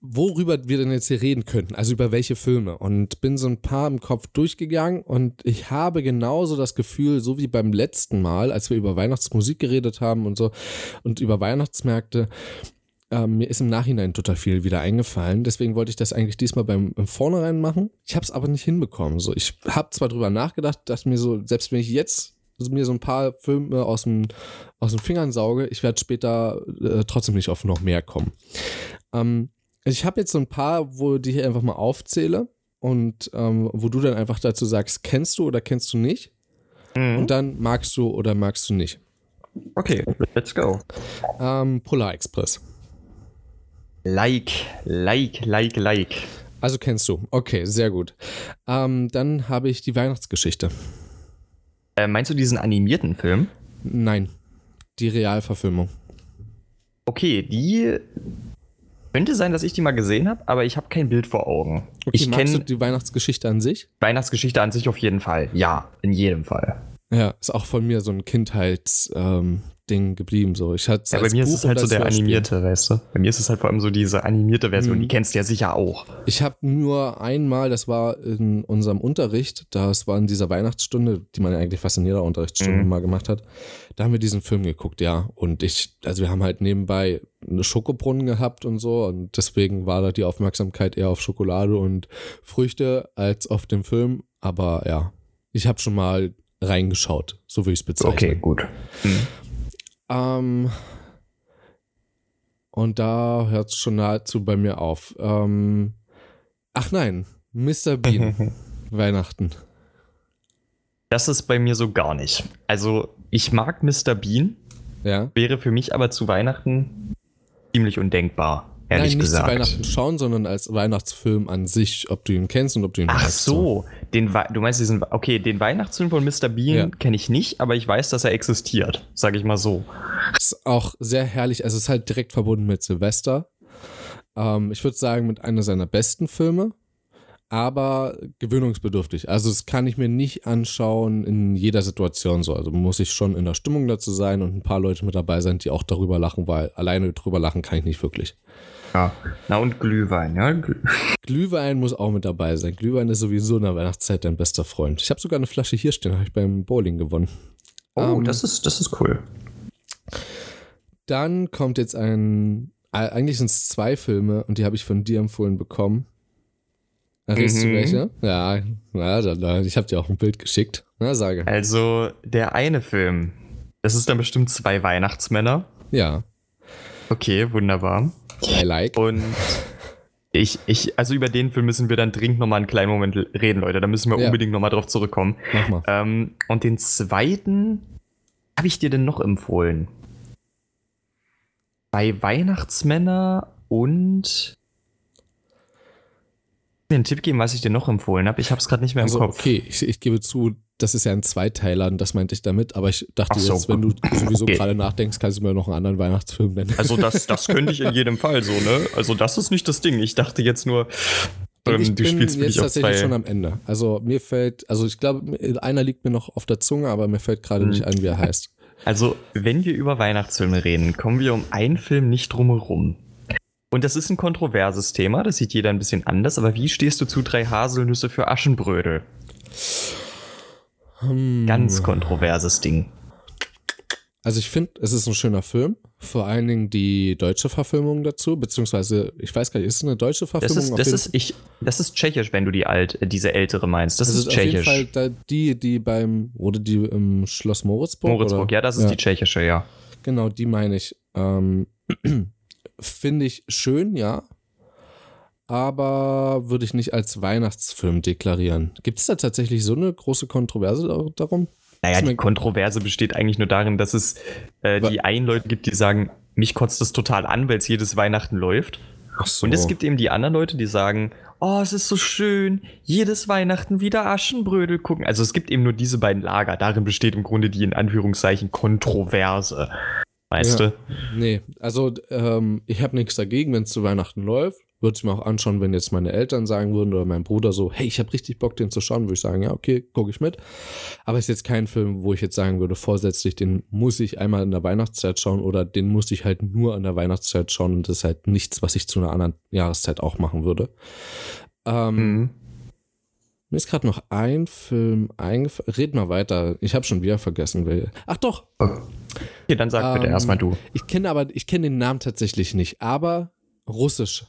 worüber wir denn jetzt hier reden könnten, also über welche Filme. Und bin so ein paar im Kopf durchgegangen und ich habe genauso das Gefühl, so wie beim letzten Mal, als wir über Weihnachtsmusik geredet haben und so und über Weihnachtsmärkte, ähm, mir ist im Nachhinein total viel wieder eingefallen. Deswegen wollte ich das eigentlich diesmal beim, beim Vornherein machen. Ich habe es aber nicht hinbekommen. So, ich habe zwar drüber nachgedacht, dass mir so, selbst wenn ich jetzt mir so ein paar Filme aus dem, aus den Fingern sauge, ich werde später äh, trotzdem nicht auf noch mehr kommen. Ähm, ich habe jetzt so ein paar, wo die ich einfach mal aufzähle und ähm, wo du dann einfach dazu sagst, kennst du oder kennst du nicht? Mhm. Und dann magst du oder magst du nicht. Okay, let's go. Ähm, Polar Express. Like, like, like, like. Also kennst du. Okay, sehr gut. Ähm, dann habe ich die Weihnachtsgeschichte. Äh, meinst du diesen animierten Film? Nein, die Realverfilmung. Okay, die könnte sein, dass ich die mal gesehen habe, aber ich habe kein Bild vor Augen. Okay, ich kenne die Weihnachtsgeschichte an sich. Weihnachtsgeschichte an sich auf jeden Fall. Ja, in jedem Fall. Ja, ist auch von mir so ein Kindheits, ähm, Ding geblieben. So. Ich hatte ja, bei mir Buch ist es halt so der animierte, weißt du? Bei mir ist es halt vor allem so diese animierte Version, mhm. die kennst du ja sicher auch. Ich habe nur einmal, das war in unserem Unterricht, das war in dieser Weihnachtsstunde, die man eigentlich fast in jeder Unterrichtsstunde mhm. mal gemacht hat, da haben wir diesen Film geguckt, ja. Und ich, also wir haben halt nebenbei eine Schokobrunnen gehabt und so und deswegen war da die Aufmerksamkeit eher auf Schokolade und Früchte als auf den Film. Aber ja, ich habe schon mal reingeschaut, so wie ich es bezeichne. Okay, gut. Mhm. Ähm, und da hört es schon nahezu bei mir auf. Ähm, ach nein, Mr. Bean. Weihnachten. Das ist bei mir so gar nicht. Also, ich mag Mr. Bean. Ja. Wäre für mich aber zu Weihnachten ziemlich undenkbar ehrlich Nein, nicht gesagt. zu Weihnachten schauen, sondern als Weihnachtsfilm an sich, ob du ihn kennst und ob du ihn Ach so, den du meinst diesen, okay, den Weihnachtsfilm von Mr. Bean ja. kenne ich nicht, aber ich weiß, dass er existiert, sage ich mal so. Ist auch sehr herrlich, also es ist halt direkt verbunden mit Silvester. Ähm, ich würde sagen, mit einer seiner besten Filme aber gewöhnungsbedürftig. Also das kann ich mir nicht anschauen in jeder Situation so. Also muss ich schon in der Stimmung dazu sein und ein paar Leute mit dabei sein, die auch darüber lachen, weil alleine drüber lachen kann ich nicht wirklich. Ja, na und Glühwein, ja. Glühwein muss auch mit dabei sein. Glühwein ist sowieso in der Weihnachtszeit dein bester Freund. Ich habe sogar eine Flasche hier stehen, habe ich beim Bowling gewonnen. Oh, um, ähm, das ist, das ist cool. Dann kommt jetzt ein, eigentlich sind es zwei Filme und die habe ich von dir empfohlen bekommen. Erinnerst mhm. du welche? Ja, ja ich habe dir auch ein Bild geschickt. Na, sage. Also, der eine Film, das ist dann bestimmt zwei Weihnachtsmänner. Ja. Okay, wunderbar. I like. Und ich, ich, also über den Film müssen wir dann dringend nochmal einen kleinen Moment reden, Leute. Da müssen wir ja. unbedingt nochmal drauf zurückkommen. Mach mal. Ähm, und den zweiten habe ich dir denn noch empfohlen? Bei Weihnachtsmänner und mir einen Tipp geben, was ich dir noch empfohlen habe. Ich habe es gerade nicht mehr im also, Kopf. Okay, ich, ich, gebe zu, das ist ja ein Zweiteiler, das meinte ich damit, aber ich dachte so, jetzt, wenn du sowieso okay. gerade nachdenkst, kannst du mir noch einen anderen Weihnachtsfilm nennen. Also das, das könnte ich in jedem Fall so, ne? Also das ist nicht das Ding. Ich dachte jetzt nur, ähm, ich du bin spielst jetzt tatsächlich zwei. schon am Ende. Also mir fällt, also ich glaube, einer liegt mir noch auf der Zunge, aber mir fällt gerade hm. nicht ein, wie er heißt. Also, wenn wir über Weihnachtsfilme reden, kommen wir um einen Film nicht drum herum. Und das ist ein kontroverses Thema, das sieht jeder ein bisschen anders, aber wie stehst du zu drei Haselnüsse für Aschenbrödel? Hm. Ganz kontroverses Ding. Also ich finde, es ist ein schöner Film. Vor allen Dingen die deutsche Verfilmung dazu, beziehungsweise, ich weiß gar nicht, ist es eine deutsche Verfilmung? Das ist, das ist, ich, das ist tschechisch, wenn du die alt, diese ältere meinst. Das, das ist, ist tschechisch. Auf jeden Fall die, die beim, wurde die im Schloss Moritzburg? Moritzburg, oder? ja, das ist ja. die tschechische, ja. Genau, die meine ich. Ähm, finde ich schön, ja. Aber würde ich nicht als Weihnachtsfilm deklarieren. Gibt es da tatsächlich so eine große Kontroverse darum? Naja, die Kontroverse besteht eigentlich nur darin, dass es äh, die einen Leute gibt, die sagen, mich kotzt das total an, weil es jedes Weihnachten läuft. So. Und es gibt eben die anderen Leute, die sagen, oh, es ist so schön, jedes Weihnachten wieder Aschenbrödel gucken. Also es gibt eben nur diese beiden Lager. Darin besteht im Grunde die in Anführungszeichen Kontroverse. Weißt ja, du? Nee, also ähm, ich habe nichts dagegen, wenn es zu Weihnachten läuft. Würde ich mir auch anschauen, wenn jetzt meine Eltern sagen würden oder mein Bruder so, hey, ich habe richtig Bock, den zu schauen, würde ich sagen, ja, okay, gucke ich mit. Aber es ist jetzt kein Film, wo ich jetzt sagen würde, vorsätzlich, den muss ich einmal in der Weihnachtszeit schauen oder den muss ich halt nur in der Weihnachtszeit schauen und das ist halt nichts, was ich zu einer anderen Jahreszeit auch machen würde. Ähm, mhm. Mir ist gerade noch ein Film eingefallen. Red mal weiter. Ich habe schon wieder vergessen. Will. Ach doch. Okay, dann sag ähm, bitte erstmal du. Ich kenne aber, ich kenne den Namen tatsächlich nicht, aber Russisch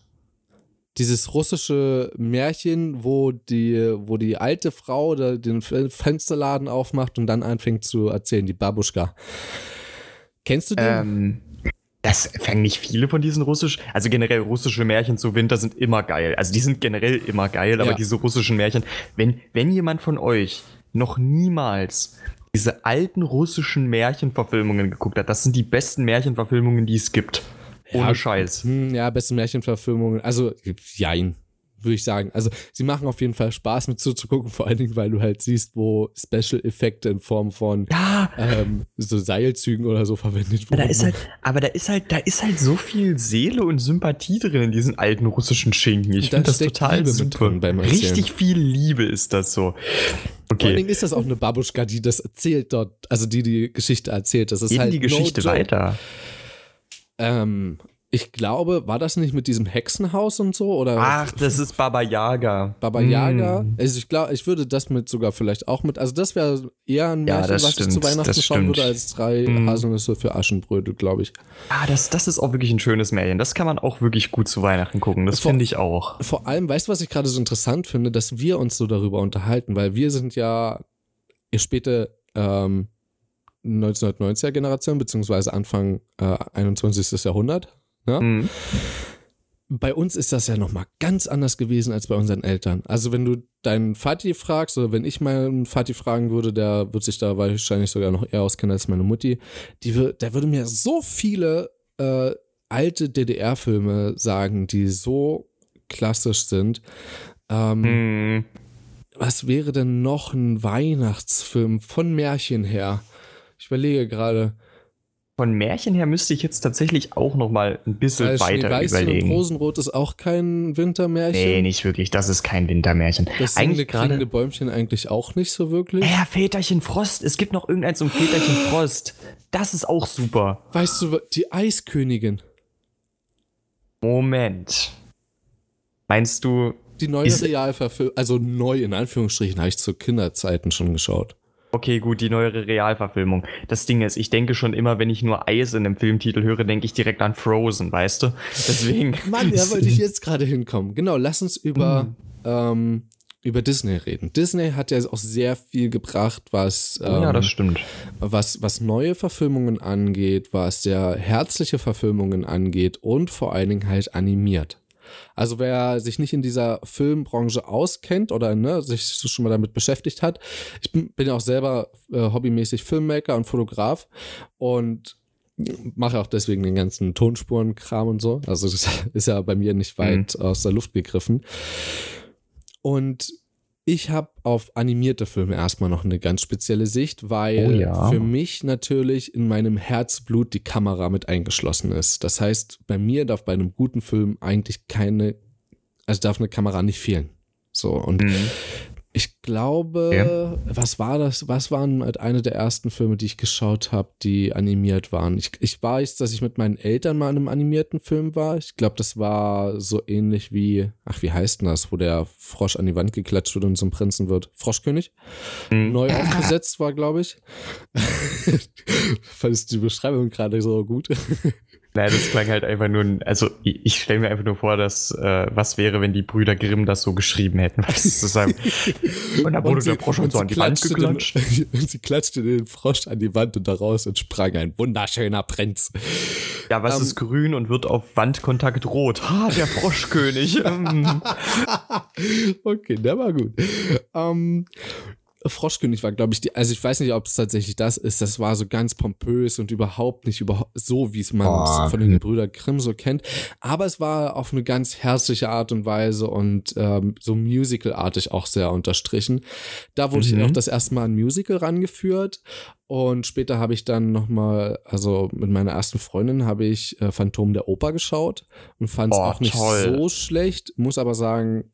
dieses russische Märchen, wo die, wo die alte Frau den Fensterladen aufmacht und dann anfängt zu erzählen, die Babuschka. Kennst du den? Ähm, das fangen nicht viele von diesen russischen, also generell russische Märchen zu Winter sind immer geil. Also die sind generell immer geil, aber ja. diese russischen Märchen, wenn, wenn jemand von euch noch niemals diese alten russischen Märchenverfilmungen geguckt hat, das sind die besten Märchenverfilmungen, die es gibt. Ohne ja, Scheiß. Hm, ja, beste Märchenverfilmungen. Also, jein, würde ich sagen. Also, sie machen auf jeden Fall Spaß mit zuzugucken, vor allen Dingen, weil du halt siehst, wo Special-Effekte in Form von ja. ähm, so Seilzügen oder so verwendet wurden. Da ist halt, aber da ist halt, da ist halt so viel Seele und Sympathie drin in diesen alten russischen Schinken. Ich finde das total Liebe super. Richtig viel Liebe ist das so. Okay. Vor allen Dingen ist das auch eine Babuschka, die das erzählt dort, also die die Geschichte erzählt. Das ist Eben halt die Geschichte no weiter. Ähm, ich glaube, war das nicht mit diesem Hexenhaus und so? Oder Ach, das ist Baba Yaga. Baba Yaga. Mm. Also ich glaube, ich würde das mit sogar vielleicht auch mit. Also das wäre eher ein Märchen, ja, was stimmt, ich zu Weihnachten schauen würde, als drei mm. Haselnüsse für Aschenbrödel, glaube ich. Ah, das, das ist auch wirklich ein schönes Märchen. Das kann man auch wirklich gut zu Weihnachten gucken. Das finde ich auch. Vor allem, weißt du, was ich gerade so interessant finde, dass wir uns so darüber unterhalten, weil wir sind ja später ähm, 1990er Generation, beziehungsweise Anfang äh, 21. Jahrhundert. Ja? Mhm. Bei uns ist das ja nochmal ganz anders gewesen als bei unseren Eltern. Also wenn du deinen Vati fragst, oder wenn ich meinen Vati fragen würde, der wird sich da wahrscheinlich sogar noch eher auskennen als meine Mutti, die, der würde mir so viele äh, alte DDR-Filme sagen, die so klassisch sind. Ähm, mhm. Was wäre denn noch ein Weihnachtsfilm von Märchen her? Ich überlege gerade. Von Märchen her müsste ich jetzt tatsächlich auch noch mal ein bisschen Weil weiter überlegen. Und Rosenrot ist auch kein Wintermärchen. Nee, nicht wirklich. Das ist kein Wintermärchen. Das eigentlich gerade Bäumchen eigentlich auch nicht so wirklich. Ja, Väterchen Frost. Es gibt noch irgendeins um Väterchen Frost. Das ist auch super. Weißt du, die Eiskönigin. Moment. Meinst du? Die neue Realverfilmung, also neu in Anführungsstrichen, habe ich zu Kinderzeiten schon geschaut. Okay, gut, die neuere Realverfilmung. Das Ding ist, ich denke schon immer, wenn ich nur Eis in einem Filmtitel höre, denke ich direkt an Frozen, weißt du? Deswegen. Mann, da wollte ich jetzt gerade hinkommen. Genau, lass uns über, mhm. ähm, über Disney reden. Disney hat ja auch sehr viel gebracht, was, ähm, ja, das stimmt. was, was neue Verfilmungen angeht, was sehr herzliche Verfilmungen angeht und vor allen Dingen halt animiert. Also wer sich nicht in dieser Filmbranche auskennt oder ne, sich schon mal damit beschäftigt hat, ich bin, bin ja auch selber äh, hobbymäßig Filmmaker und Fotograf und mache auch deswegen den ganzen Tonspurenkram und so. Also das ist ja bei mir nicht weit mhm. aus der Luft gegriffen. Und ich habe auf animierte Filme erstmal noch eine ganz spezielle Sicht, weil oh ja. für mich natürlich in meinem Herzblut die Kamera mit eingeschlossen ist. Das heißt, bei mir darf bei einem guten Film eigentlich keine, also darf eine Kamera nicht fehlen. So, und mhm. Ich glaube, ja. was war das? Was waren halt eine der ersten Filme, die ich geschaut habe, die animiert waren? Ich, ich weiß, dass ich mit meinen Eltern mal in einem animierten Film war. Ich glaube, das war so ähnlich wie, ach, wie heißt denn das, wo der Frosch an die Wand geklatscht wird und zum Prinzen wird? Froschkönig? Mhm. Neu aufgesetzt war, glaube ich. Fandest die Beschreibung gerade so gut? Nein, das klang halt einfach nur, also ich, ich stelle mir einfach nur vor, dass äh, was wäre, wenn die Brüder Grimm das so geschrieben hätten, was zu sagen. Und da wurde und der Frosch und so an die Wand geklatscht. Den, und sie klatschte den Frosch an die Wand und daraus entsprang ein wunderschöner Prinz. Ja, was um, ähm, ist grün und wird auf Wandkontakt rot? Ha, der Froschkönig. okay, der war gut. Um, ähm, Froschkönig war, glaube ich, die, also ich weiß nicht, ob es tatsächlich das ist. Das war so ganz pompös und überhaupt nicht überhaupt so, wie es man oh, von den Gebrüder Grimm so kennt. Aber es war auf eine ganz herzliche Art und Weise und ähm, so musicalartig auch sehr unterstrichen. Da wurde mhm. ich auch das erste Mal ein Musical rangeführt und später habe ich dann nochmal, also mit meiner ersten Freundin habe ich äh, Phantom der Oper geschaut und fand es oh, auch nicht toll. so schlecht, muss aber sagen,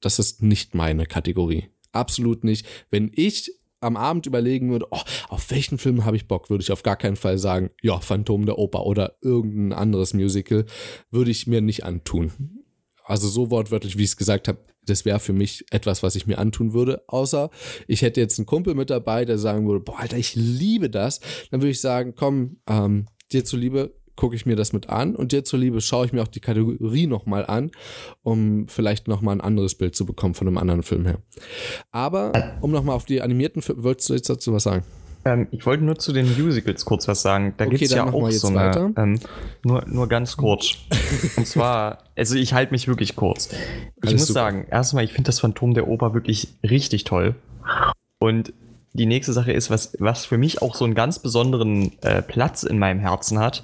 das ist nicht meine Kategorie. Absolut nicht. Wenn ich am Abend überlegen würde, oh, auf welchen Film habe ich Bock, würde ich auf gar keinen Fall sagen, ja, Phantom der Oper oder irgendein anderes Musical, würde ich mir nicht antun. Also so wortwörtlich, wie ich es gesagt habe, das wäre für mich etwas, was ich mir antun würde. Außer ich hätte jetzt einen Kumpel mit dabei, der sagen würde, boah, Alter, ich liebe das. Dann würde ich sagen, komm, ähm, dir zuliebe, gucke ich mir das mit an und dir zuliebe schaue ich mir auch die Kategorie nochmal an, um vielleicht nochmal ein anderes Bild zu bekommen von einem anderen Film her. Aber um nochmal auf die animierten Filme, wolltest du jetzt dazu was sagen? Ähm, ich wollte nur zu den Musicals kurz was sagen. Da okay, gibt es ja auch so eine. Ähm, nur, nur ganz kurz. und zwar, also ich halte mich wirklich kurz. Ich Alles muss super. sagen, erstmal, ich finde das Phantom der Oper wirklich richtig toll. Und die nächste Sache ist, was, was für mich auch so einen ganz besonderen äh, Platz in meinem Herzen hat.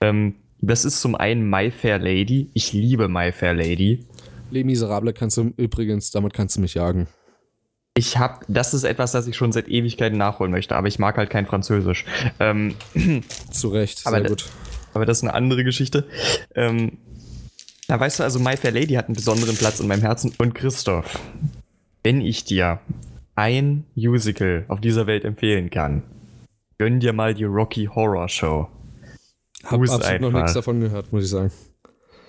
Ähm, das ist zum einen My Fair Lady. Ich liebe My Fair Lady. Les Miserable kannst du übrigens, damit kannst du mich jagen. Ich habe, das ist etwas, das ich schon seit Ewigkeiten nachholen möchte, aber ich mag halt kein Französisch. Ähm, Zu Recht, sehr aber, gut. Aber das ist eine andere Geschichte. Ähm, da weißt du also, My Fair Lady hat einen besonderen Platz in meinem Herzen. Und Christoph, wenn ich dir ein Musical auf dieser Welt empfehlen kann, gönn dir mal die Rocky Horror Show. Hab Hust absolut einfach. noch nichts davon gehört, muss ich sagen.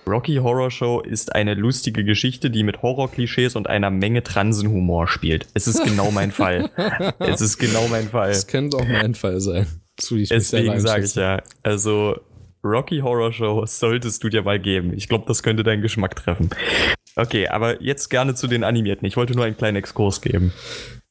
Rocky Horror Show ist eine lustige Geschichte, die mit Horror-Klischees und einer Menge Transenhumor spielt. Es ist genau mein Fall. es ist genau mein Fall. Es könnte auch mein Fall sein. Deswegen sage ich ja. Also, Rocky Horror Show solltest du dir mal geben. Ich glaube, das könnte deinen Geschmack treffen. Okay, aber jetzt gerne zu den Animierten. Ich wollte nur einen kleinen Exkurs geben.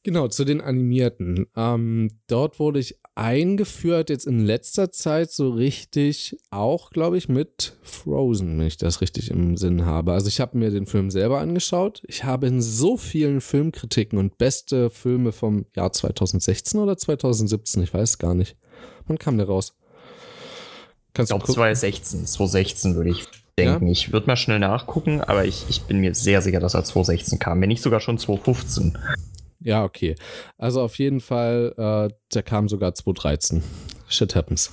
Genau, zu den Animierten. Ähm, dort wurde ich eingeführt, jetzt in letzter Zeit so richtig, auch glaube ich, mit Frozen, wenn ich das richtig im Sinn habe. Also ich habe mir den Film selber angeschaut. Ich habe in so vielen Filmkritiken und beste Filme vom Jahr 2016 oder 2017, ich weiß gar nicht. Wann kam der raus? Kannst ich glaube 2016, 2016 würde ich denken. Ja? Ich würde mal schnell nachgucken, aber ich, ich bin mir sehr sicher, dass er 2016 kam, wenn nicht sogar schon 2015. Ja, okay. Also auf jeden Fall, äh, der kam sogar 2013. Shit happens.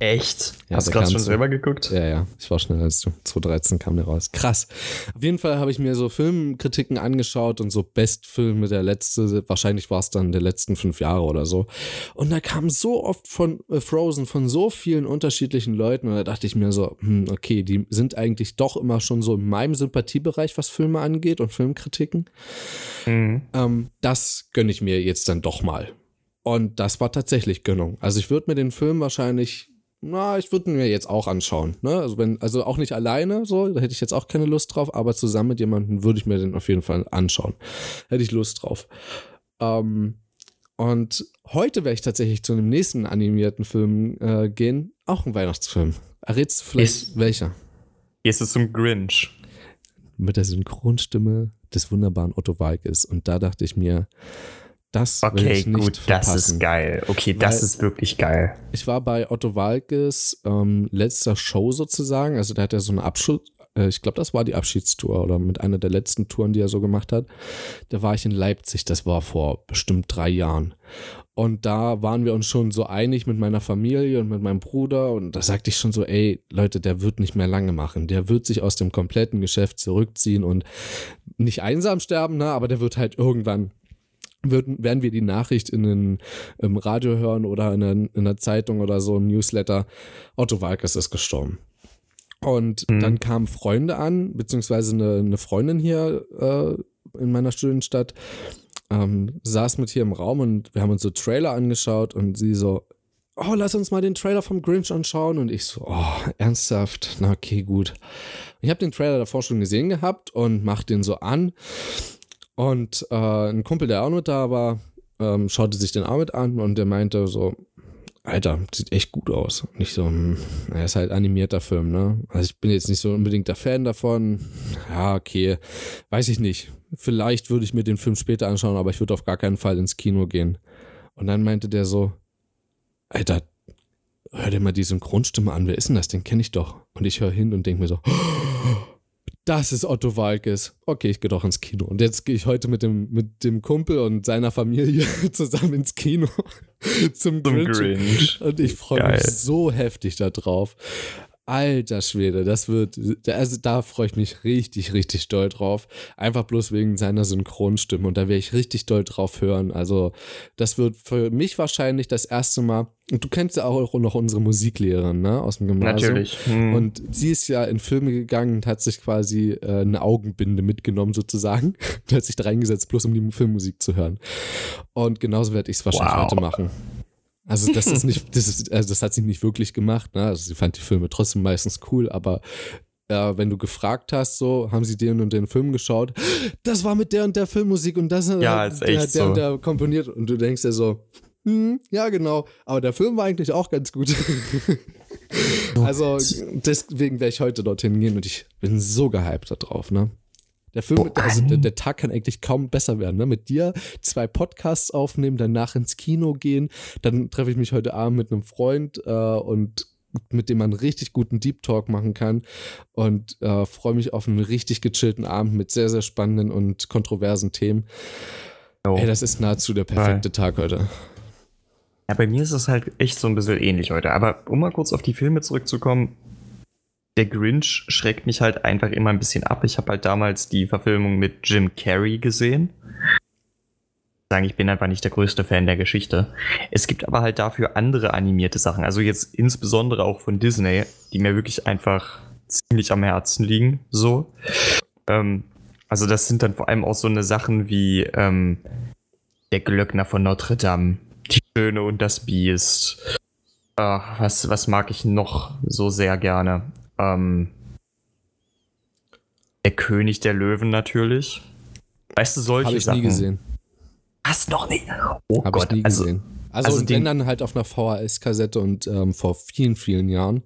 Echt? Ja, Hast du gerade schon selber geguckt? Ja, ja. Ich war schneller als du. 2013 kam der raus. Krass. Auf jeden Fall habe ich mir so Filmkritiken angeschaut und so Bestfilme der letzte, wahrscheinlich war es dann der letzten fünf Jahre oder so. Und da kam so oft von äh, Frozen von so vielen unterschiedlichen Leuten und da dachte ich mir so, hm, okay, die sind eigentlich doch immer schon so in meinem Sympathiebereich, was Filme angeht und Filmkritiken. Mhm. Ähm, das gönne ich mir jetzt dann doch mal. Und das war tatsächlich Gönnung. Also ich würde mir den Film wahrscheinlich na, ich würde mir jetzt auch anschauen. Ne? Also, wenn, also auch nicht alleine, so, da hätte ich jetzt auch keine Lust drauf, aber zusammen mit jemandem würde ich mir den auf jeden Fall anschauen. Hätte ich Lust drauf. Ähm, und heute werde ich tatsächlich zu einem nächsten animierten Film äh, gehen, auch ein Weihnachtsfilm. Errätst du vielleicht ist, welcher? Ist es zum Grinch? Mit der Synchronstimme des wunderbaren Otto Walkes. Und da dachte ich mir, das okay, gut, verpassen. das ist geil. Okay, das Weil ist wirklich geil. Ich war bei Otto Walkes ähm, letzter Show sozusagen. Also, der hat ja so eine Abschluss, äh, ich glaube, das war die Abschiedstour oder mit einer der letzten Touren, die er so gemacht hat. Da war ich in Leipzig, das war vor bestimmt drei Jahren. Und da waren wir uns schon so einig mit meiner Familie und mit meinem Bruder. Und da sagte ich schon so, ey, Leute, der wird nicht mehr lange machen. Der wird sich aus dem kompletten Geschäft zurückziehen und nicht einsam sterben, ne? aber der wird halt irgendwann würden, werden wir die Nachricht in den, im Radio hören oder in, einer, in einer Zeitung oder so im Newsletter, Otto Walkes ist gestorben. Und mhm. dann kamen Freunde an, beziehungsweise eine, eine Freundin hier äh, in meiner Studienstadt, ähm, saß mit hier im Raum und wir haben uns so Trailer angeschaut und sie so, oh, lass uns mal den Trailer vom Grinch anschauen. Und ich so, oh, ernsthaft? Na, okay, gut. Ich habe den Trailer davor schon gesehen gehabt und mach den so an und äh, ein Kumpel, der auch noch da war, ähm, schaute sich den auch mit an und der meinte so, Alter, sieht echt gut aus. Nicht so, hm, er ist halt animierter Film, ne? Also ich bin jetzt nicht so unbedingt der Fan davon. Ja, okay, weiß ich nicht. Vielleicht würde ich mir den Film später anschauen, aber ich würde auf gar keinen Fall ins Kino gehen. Und dann meinte der so, Alter, hör dir mal die Synchronstimme an, wer ist denn das? Den kenne ich doch. Und ich höre hin und denke mir so, das ist Otto Walkes. Okay, ich gehe doch ins Kino. Und jetzt gehe ich heute mit dem, mit dem Kumpel und seiner Familie zusammen ins Kino zum, zum Grinch. Grinch. Und ich freue mich so heftig darauf. Alter Schwede, das wird, also da freue ich mich richtig, richtig doll drauf. Einfach bloß wegen seiner Synchronstimme und da werde ich richtig doll drauf hören. Also, das wird für mich wahrscheinlich das erste Mal. Und du kennst ja auch noch unsere Musiklehrerin, ne, aus dem Gymnasium. Natürlich. Hm. Und sie ist ja in Filme gegangen und hat sich quasi äh, eine Augenbinde mitgenommen, sozusagen. und hat sich da reingesetzt, bloß um die Filmmusik zu hören. Und genauso werde ich es wahrscheinlich wow. heute machen. Also das ist nicht, das ist, also das hat sie nicht wirklich gemacht. Ne? Also sie fand die Filme trotzdem meistens cool, aber äh, wenn du gefragt hast, so, haben sie den und den Film geschaut, das war mit der und der Filmmusik und das ja, ist der, echt der so. und der komponiert und du denkst dir so, hm, ja genau, aber der Film war eigentlich auch ganz gut. also deswegen werde ich heute dorthin gehen und ich bin so gehypt darauf, ne? Der Film, also der, der, Tag kann eigentlich kaum besser werden. Ne? Mit dir zwei Podcasts aufnehmen, danach ins Kino gehen. Dann treffe ich mich heute Abend mit einem Freund äh, und mit dem man richtig guten Deep Talk machen kann und äh, freue mich auf einen richtig gechillten Abend mit sehr, sehr spannenden und kontroversen Themen. Oh. Ey, das ist nahezu der perfekte Tag heute. Ja, bei mir ist es halt echt so ein bisschen ähnlich heute. Aber um mal kurz auf die Filme zurückzukommen, der Grinch schreckt mich halt einfach immer ein bisschen ab. Ich habe halt damals die Verfilmung mit Jim Carrey gesehen. Sagen, ich bin einfach nicht der größte Fan der Geschichte. Es gibt aber halt dafür andere animierte Sachen, also jetzt insbesondere auch von Disney, die mir wirklich einfach ziemlich am Herzen liegen. So. Ähm, also das sind dann vor allem auch so eine Sachen wie ähm, der Glöckner von Notre Dame, die Schöne und das Biest. Äh, was, was mag ich noch so sehr gerne? Ähm, der König der Löwen natürlich. Weißt du, solche Hab ich Sachen. nie gesehen. Hast noch nie? Oh Hab Gott, ich nie also, gesehen. Also, also wenn dann halt auf einer VHS-Kassette und ähm, vor vielen, vielen Jahren.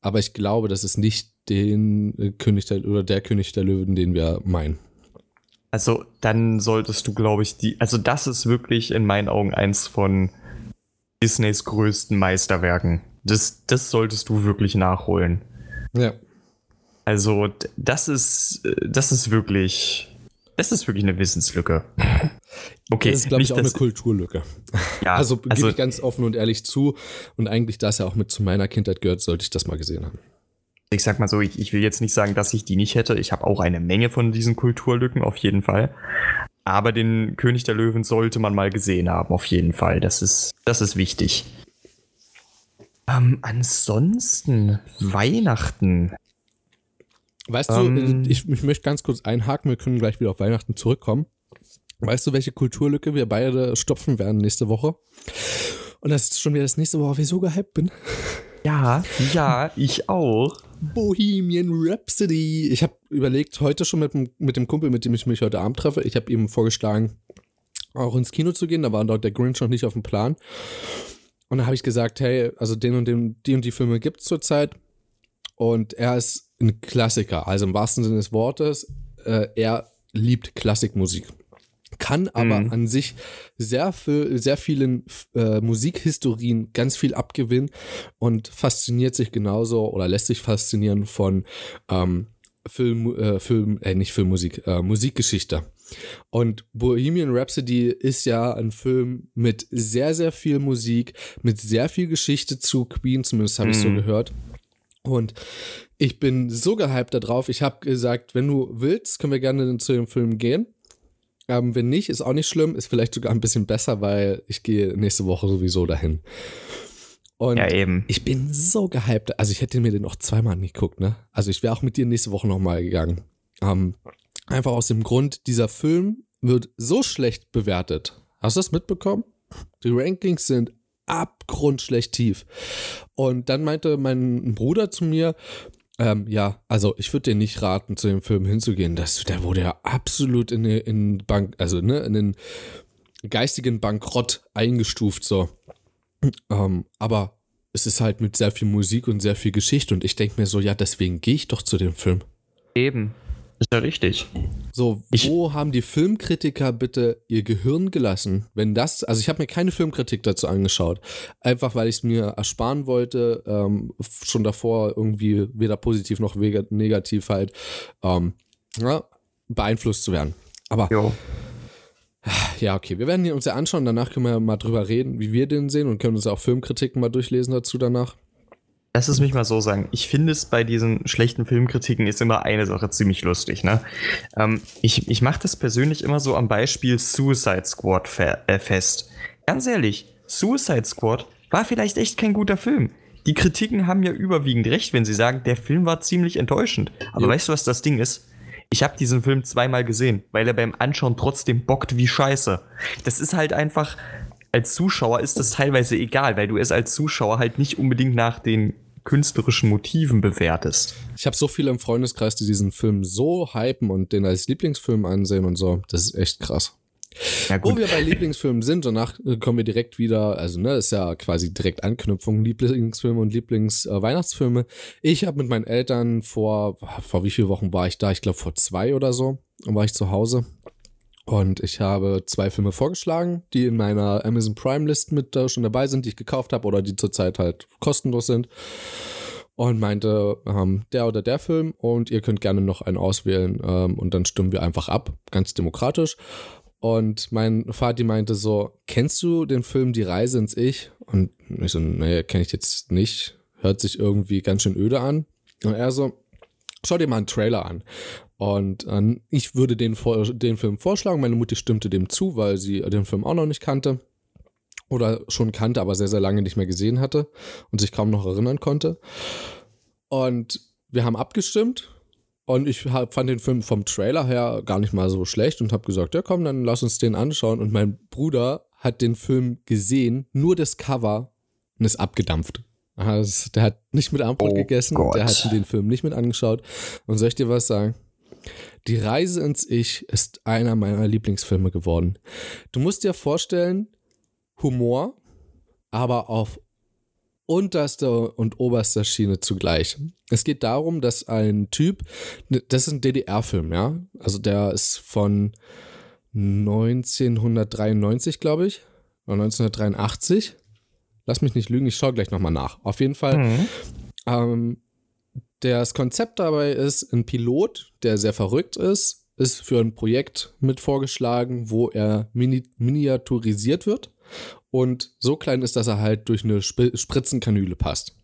Aber ich glaube, das ist nicht den äh, König der, oder der König der Löwen, den wir meinen. Also dann solltest du, glaube ich, die. Also das ist wirklich in meinen Augen eins von Disneys größten Meisterwerken. Das, das solltest du wirklich nachholen. Ja. Also, das ist, das ist wirklich, das ist wirklich eine Wissenslücke. Okay, das ist, glaube ich, auch eine Kulturlücke. Ja, also, also gebe ich ganz offen und ehrlich zu. Und eigentlich, da es ja auch mit zu meiner Kindheit gehört, sollte ich das mal gesehen haben. Ich sag mal so, ich, ich will jetzt nicht sagen, dass ich die nicht hätte. Ich habe auch eine Menge von diesen Kulturlücken, auf jeden Fall. Aber den König der Löwen sollte man mal gesehen haben, auf jeden Fall. Das ist, das ist wichtig. Ähm, ansonsten, Weihnachten. Weißt ähm, du, ich, ich möchte ganz kurz einhaken, wir können gleich wieder auf Weihnachten zurückkommen. Weißt du, welche Kulturlücke wir beide stopfen werden nächste Woche? Und das ist schon wieder das nächste Woche, wie ich so gehypt bin. Ja, ja, ich auch. Bohemian Rhapsody. Ich habe überlegt, heute schon mit, mit dem Kumpel, mit dem ich mich heute Abend treffe, ich habe ihm vorgeschlagen, auch ins Kino zu gehen. Da war dort der Grinch noch nicht auf dem Plan. Und dann habe ich gesagt, hey, also den und den, die und die Filme gibt es zurzeit. Und er ist ein Klassiker, also im wahrsten Sinne des Wortes. Äh, er liebt Klassikmusik. Kann aber mhm. an sich sehr, für, sehr vielen äh, Musikhistorien ganz viel abgewinnen und fasziniert sich genauso oder lässt sich faszinieren von ähm, Film, äh, Film, äh, nicht Filmmusik, äh, Musikgeschichte. Und Bohemian Rhapsody ist ja ein Film mit sehr, sehr viel Musik, mit sehr viel Geschichte zu Queen, zumindest habe ich so mhm. gehört. Und ich bin so gehypt darauf. Ich habe gesagt, wenn du willst, können wir gerne zu dem Film gehen. Ähm, wenn nicht, ist auch nicht schlimm, ist vielleicht sogar ein bisschen besser, weil ich gehe nächste Woche sowieso dahin. Und ja, eben. ich bin so gehypt. Also ich hätte mir den noch zweimal angeguckt, ne? Also ich wäre auch mit dir nächste Woche nochmal gegangen. Ähm, Einfach aus dem Grund, dieser Film wird so schlecht bewertet. Hast du das mitbekommen? Die Rankings sind abgrundschlecht tief. Und dann meinte mein Bruder zu mir, ähm, ja, also ich würde dir nicht raten, zu dem Film hinzugehen. Das, der wurde ja absolut in, in Bank, also ne, in den geistigen Bankrott eingestuft so. Ähm, aber es ist halt mit sehr viel Musik und sehr viel Geschichte und ich denke mir so, ja, deswegen gehe ich doch zu dem Film. Eben. Ist ja richtig. So, Ich- wo haben die Filmkritiker bitte ihr Gehirn gelassen? Wenn das, also ich habe mir keine Filmkritik dazu angeschaut, einfach weil ich es mir ersparen wollte, ähm, schon davor irgendwie weder positiv noch negativ halt ähm, ja, beeinflusst zu werden. Aber Jo. ja, okay, wir werden ihn uns ja anschauen, danach können wir mal drüber reden, wie wir den sehen und können uns auch Filmkritiken mal durchlesen dazu danach. Lass es mich mal so sagen. Ich finde es bei diesen schlechten Filmkritiken ist immer eine Sache ziemlich lustig. Ne? Ähm, ich ich mache das persönlich immer so am Beispiel Suicide Squad fe äh, fest. Ganz ehrlich, Suicide Squad war vielleicht echt kein guter Film. Die Kritiken haben ja überwiegend recht, wenn sie sagen, der Film war ziemlich enttäuschend. Aber Jo. weißt du, was das Ding ist? Ich habe diesen Film zweimal gesehen, weil er beim Anschauen trotzdem bockt wie Scheiße. Das ist halt einfach, als Zuschauer ist das teilweise egal, weil du es als Zuschauer halt nicht unbedingt nach den künstlerischen Motiven bewertest. Ich habe so viele im Freundeskreis, die diesen Film so hypen und den als Lieblingsfilm ansehen und so. Das ist echt krass. Ja, Wo wir bei Lieblingsfilmen sind, danach äh, kommen wir direkt wieder, also ne, ist ja quasi direkt Anknüpfung, Lieblingsfilme und Lieblingsweihnachtsfilme. ich habe mit meinen Eltern vor, vor wie viele Wochen war ich da? Ich glaube vor zwei oder so, war ich zu Hause. Und ich habe zwei Filme vorgeschlagen, die in meiner Amazon Prime List mit äh, schon dabei sind, die ich gekauft habe oder die zurzeit halt kostenlos sind. Und meinte, ähm, der oder der Film und ihr könnt gerne noch einen auswählen ähm, und dann stimmen wir einfach ab, ganz demokratisch. Und mein Vati meinte so, kennst du den Film Die Reise ins Ich? Und ich so, nee, kenne ich jetzt nicht. Hört sich irgendwie ganz schön öde an. Und er so, schau dir mal einen Trailer an. Und ähm, ich würde den, den Film vorschlagen. Meine Mutti stimmte dem zu, weil sie den Film auch noch nicht kannte. Oder schon kannte, aber sehr, sehr lange nicht mehr gesehen hatte und sich kaum noch erinnern konnte. Und wir haben abgestimmt und ich hab, fand den Film vom Trailer her gar nicht mal so schlecht und habe gesagt, ja komm, dann lass uns den anschauen. Und mein Bruder hat den Film gesehen, nur das Cover und ist abgedampft. Also, der hat nicht mit Armbrot Oh gegessen, Gott. der hat den Film nicht mit angeschaut. Und soll ich dir was sagen? Die Reise ins Ich ist einer meiner Lieblingsfilme geworden. Du musst dir vorstellen, Humor, aber auf unterster und oberster Schiene zugleich. Es geht darum, dass ein Typ, das ist ein DDR-Film, ja, also der ist von 1993, glaube ich, oder 1983. Lass mich nicht lügen, ich schaue gleich nochmal nach. Auf jeden Fall, Mhm. ähm, das Konzept dabei ist, ein Pilot, der sehr verrückt ist, ist für ein Projekt mit vorgeschlagen, wo er mini miniaturisiert wird und so klein ist, dass er halt durch eine Sp Spritzenkanüle passt.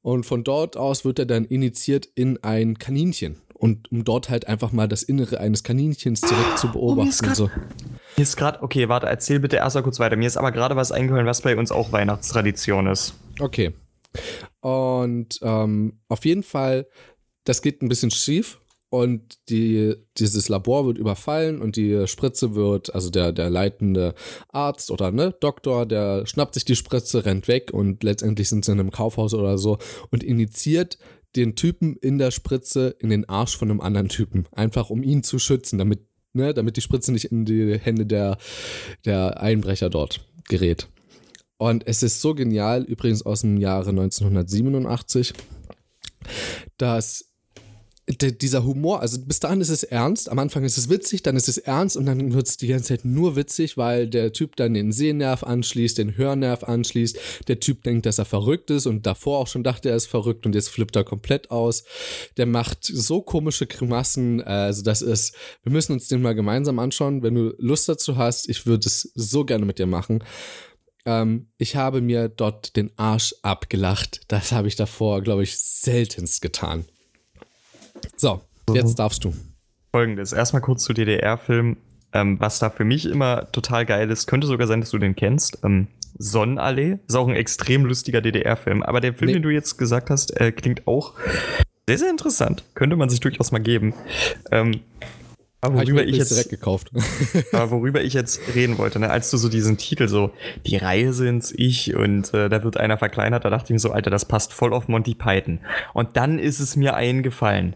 Und von dort aus wird er dann initiiert in ein Kaninchen. Und um dort halt einfach mal das Innere eines Kaninchens direkt zu Oh, ist beobachten. so. Mir ist gerade, okay, warte, erzähl bitte erst mal kurz weiter. Mir ist aber gerade was eingefallen, was bei uns auch Weihnachtstradition ist. Okay. Und ähm, auf jeden Fall, das geht ein bisschen schief und die, dieses Labor wird überfallen und die Spritze wird, also der, der leitende Arzt oder ne, Doktor, der schnappt sich die Spritze, rennt weg und letztendlich sind sie in einem Kaufhaus oder so und initiiert den Typen in der Spritze in den Arsch von einem anderen Typen. Einfach um ihn zu schützen, damit, ne, damit die Spritze nicht in die Hände der, der Einbrecher dort gerät. Und es ist so genial, übrigens aus dem Jahre 1987, dass dieser Humor, also bis dahin ist es ernst, am Anfang ist es witzig, dann ist es ernst und dann wird es die ganze Zeit nur witzig, weil der Typ dann den Sehnerv anschließt, den Hörnerv anschließt, der Typ denkt, dass er verrückt ist und davor auch schon dachte, er ist verrückt und jetzt flippt er komplett aus. Der macht so komische Grimassen, also das ist, wir müssen uns den mal gemeinsam anschauen, wenn du Lust dazu hast, ich würde es so gerne mit dir machen. Ähm, ich habe mir dort den Arsch abgelacht. Das habe ich davor, glaube ich, seltenst getan. So, jetzt darfst du. Folgendes, erstmal kurz zu DDR-Filmen. Ähm, was da für mich immer total geil ist, könnte sogar sein, dass du den kennst. Ähm, Sonnenallee ist auch ein extrem lustiger DDR-Film. Aber der Film, Nee. den du jetzt gesagt hast, äh, klingt auch sehr, sehr interessant. Könnte man sich durchaus mal geben. Ähm, aber ich worüber ich übrigens jetzt direkt gekauft. Aber worüber ich jetzt reden wollte, ne, als du so diesen Titel so, die Reise ins Ich und äh, da wird einer verkleinert, da dachte ich mir so, Alter, das passt voll auf Monty Python. Und dann ist es mir eingefallen.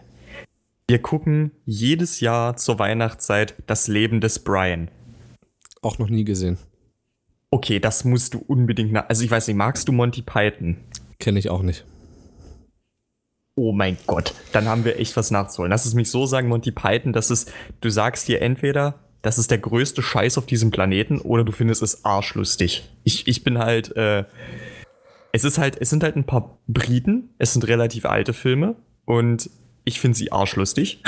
Wir gucken jedes Jahr zur Weihnachtszeit das Leben des Brian. Auch noch nie gesehen. Okay, das musst du unbedingt nach. Also ich weiß nicht, magst du Monty Python? Kenne ich auch nicht. Oh mein Gott, dann haben wir echt was nachzuholen. Lass es mich so sagen, Monty Python, das ist, du sagst dir entweder, das ist der größte Scheiß auf diesem Planeten oder du findest es arschlustig. Ich, ich bin halt, äh, es ist halt, es sind halt ein paar Briten, es sind relativ alte Filme und ich finde sie arschlustig.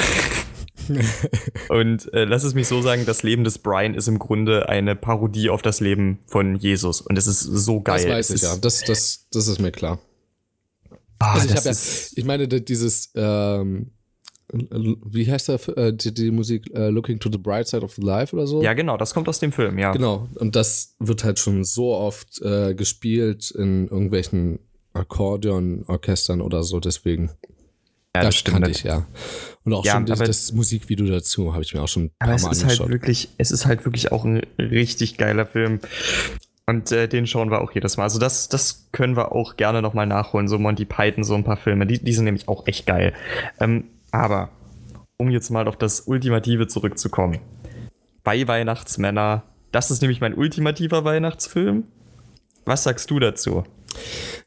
und äh, lass es mich so sagen, das Leben des Brian ist im Grunde eine Parodie auf das Leben von Jesus und es ist so geil. Das weiß es ich ja, das, das, das ist mir klar. Ah, Also ich das ja, ich meine, dieses, ähm, wie heißt der, äh, die, die Musik, äh, Looking to the Bright Side of Life oder so? ja, genau, das kommt aus dem Film, ja. Genau, und das wird halt schon so oft äh, gespielt in irgendwelchen Akkordeonorchestern oder so, deswegen. ja das kannte ich, ja. Und auch Ja, schon das, das Musikvideo dazu habe ich mir auch schon ein paar Aber es Mal ist angeschaut. halt wirklich, es ist halt wirklich auch ein richtig geiler Film. Und äh, den schauen wir auch jedes Mal. Also das, das können wir auch gerne nochmal nachholen. So Monty Python, so ein paar Filme. Die, die sind nämlich auch echt geil. Ähm, aber, um jetzt mal auf das Ultimative zurückzukommen. Bei Weihnachtsmänner, das ist nämlich mein ultimativer Weihnachtsfilm. Was sagst du dazu?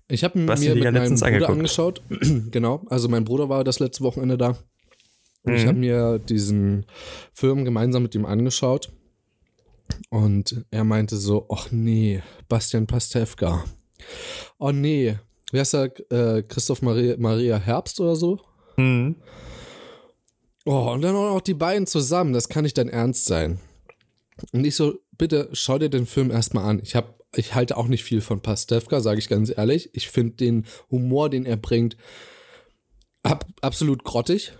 Ich habe mir mit meinem letztens Bruder angeguckt. angeschaut. genau. Also mein Bruder war das letzte Wochenende da. Und ich Mhm. habe mir diesen Film gemeinsam mit ihm angeschaut. Und er meinte so, ach nee, Bastian Pastewka. Oh nee, wie heißt er? Äh, Christoph Maria, Maria Herbst oder so? Hm. Oh, und dann auch noch die beiden zusammen. Das kann nicht dein Ernst sein. Und ich so, bitte schau dir den Film erstmal an. Ich habe ich halte auch nicht viel von Pastewka, sage ich ganz ehrlich. Ich finde den Humor, den er bringt, ab, absolut grottig.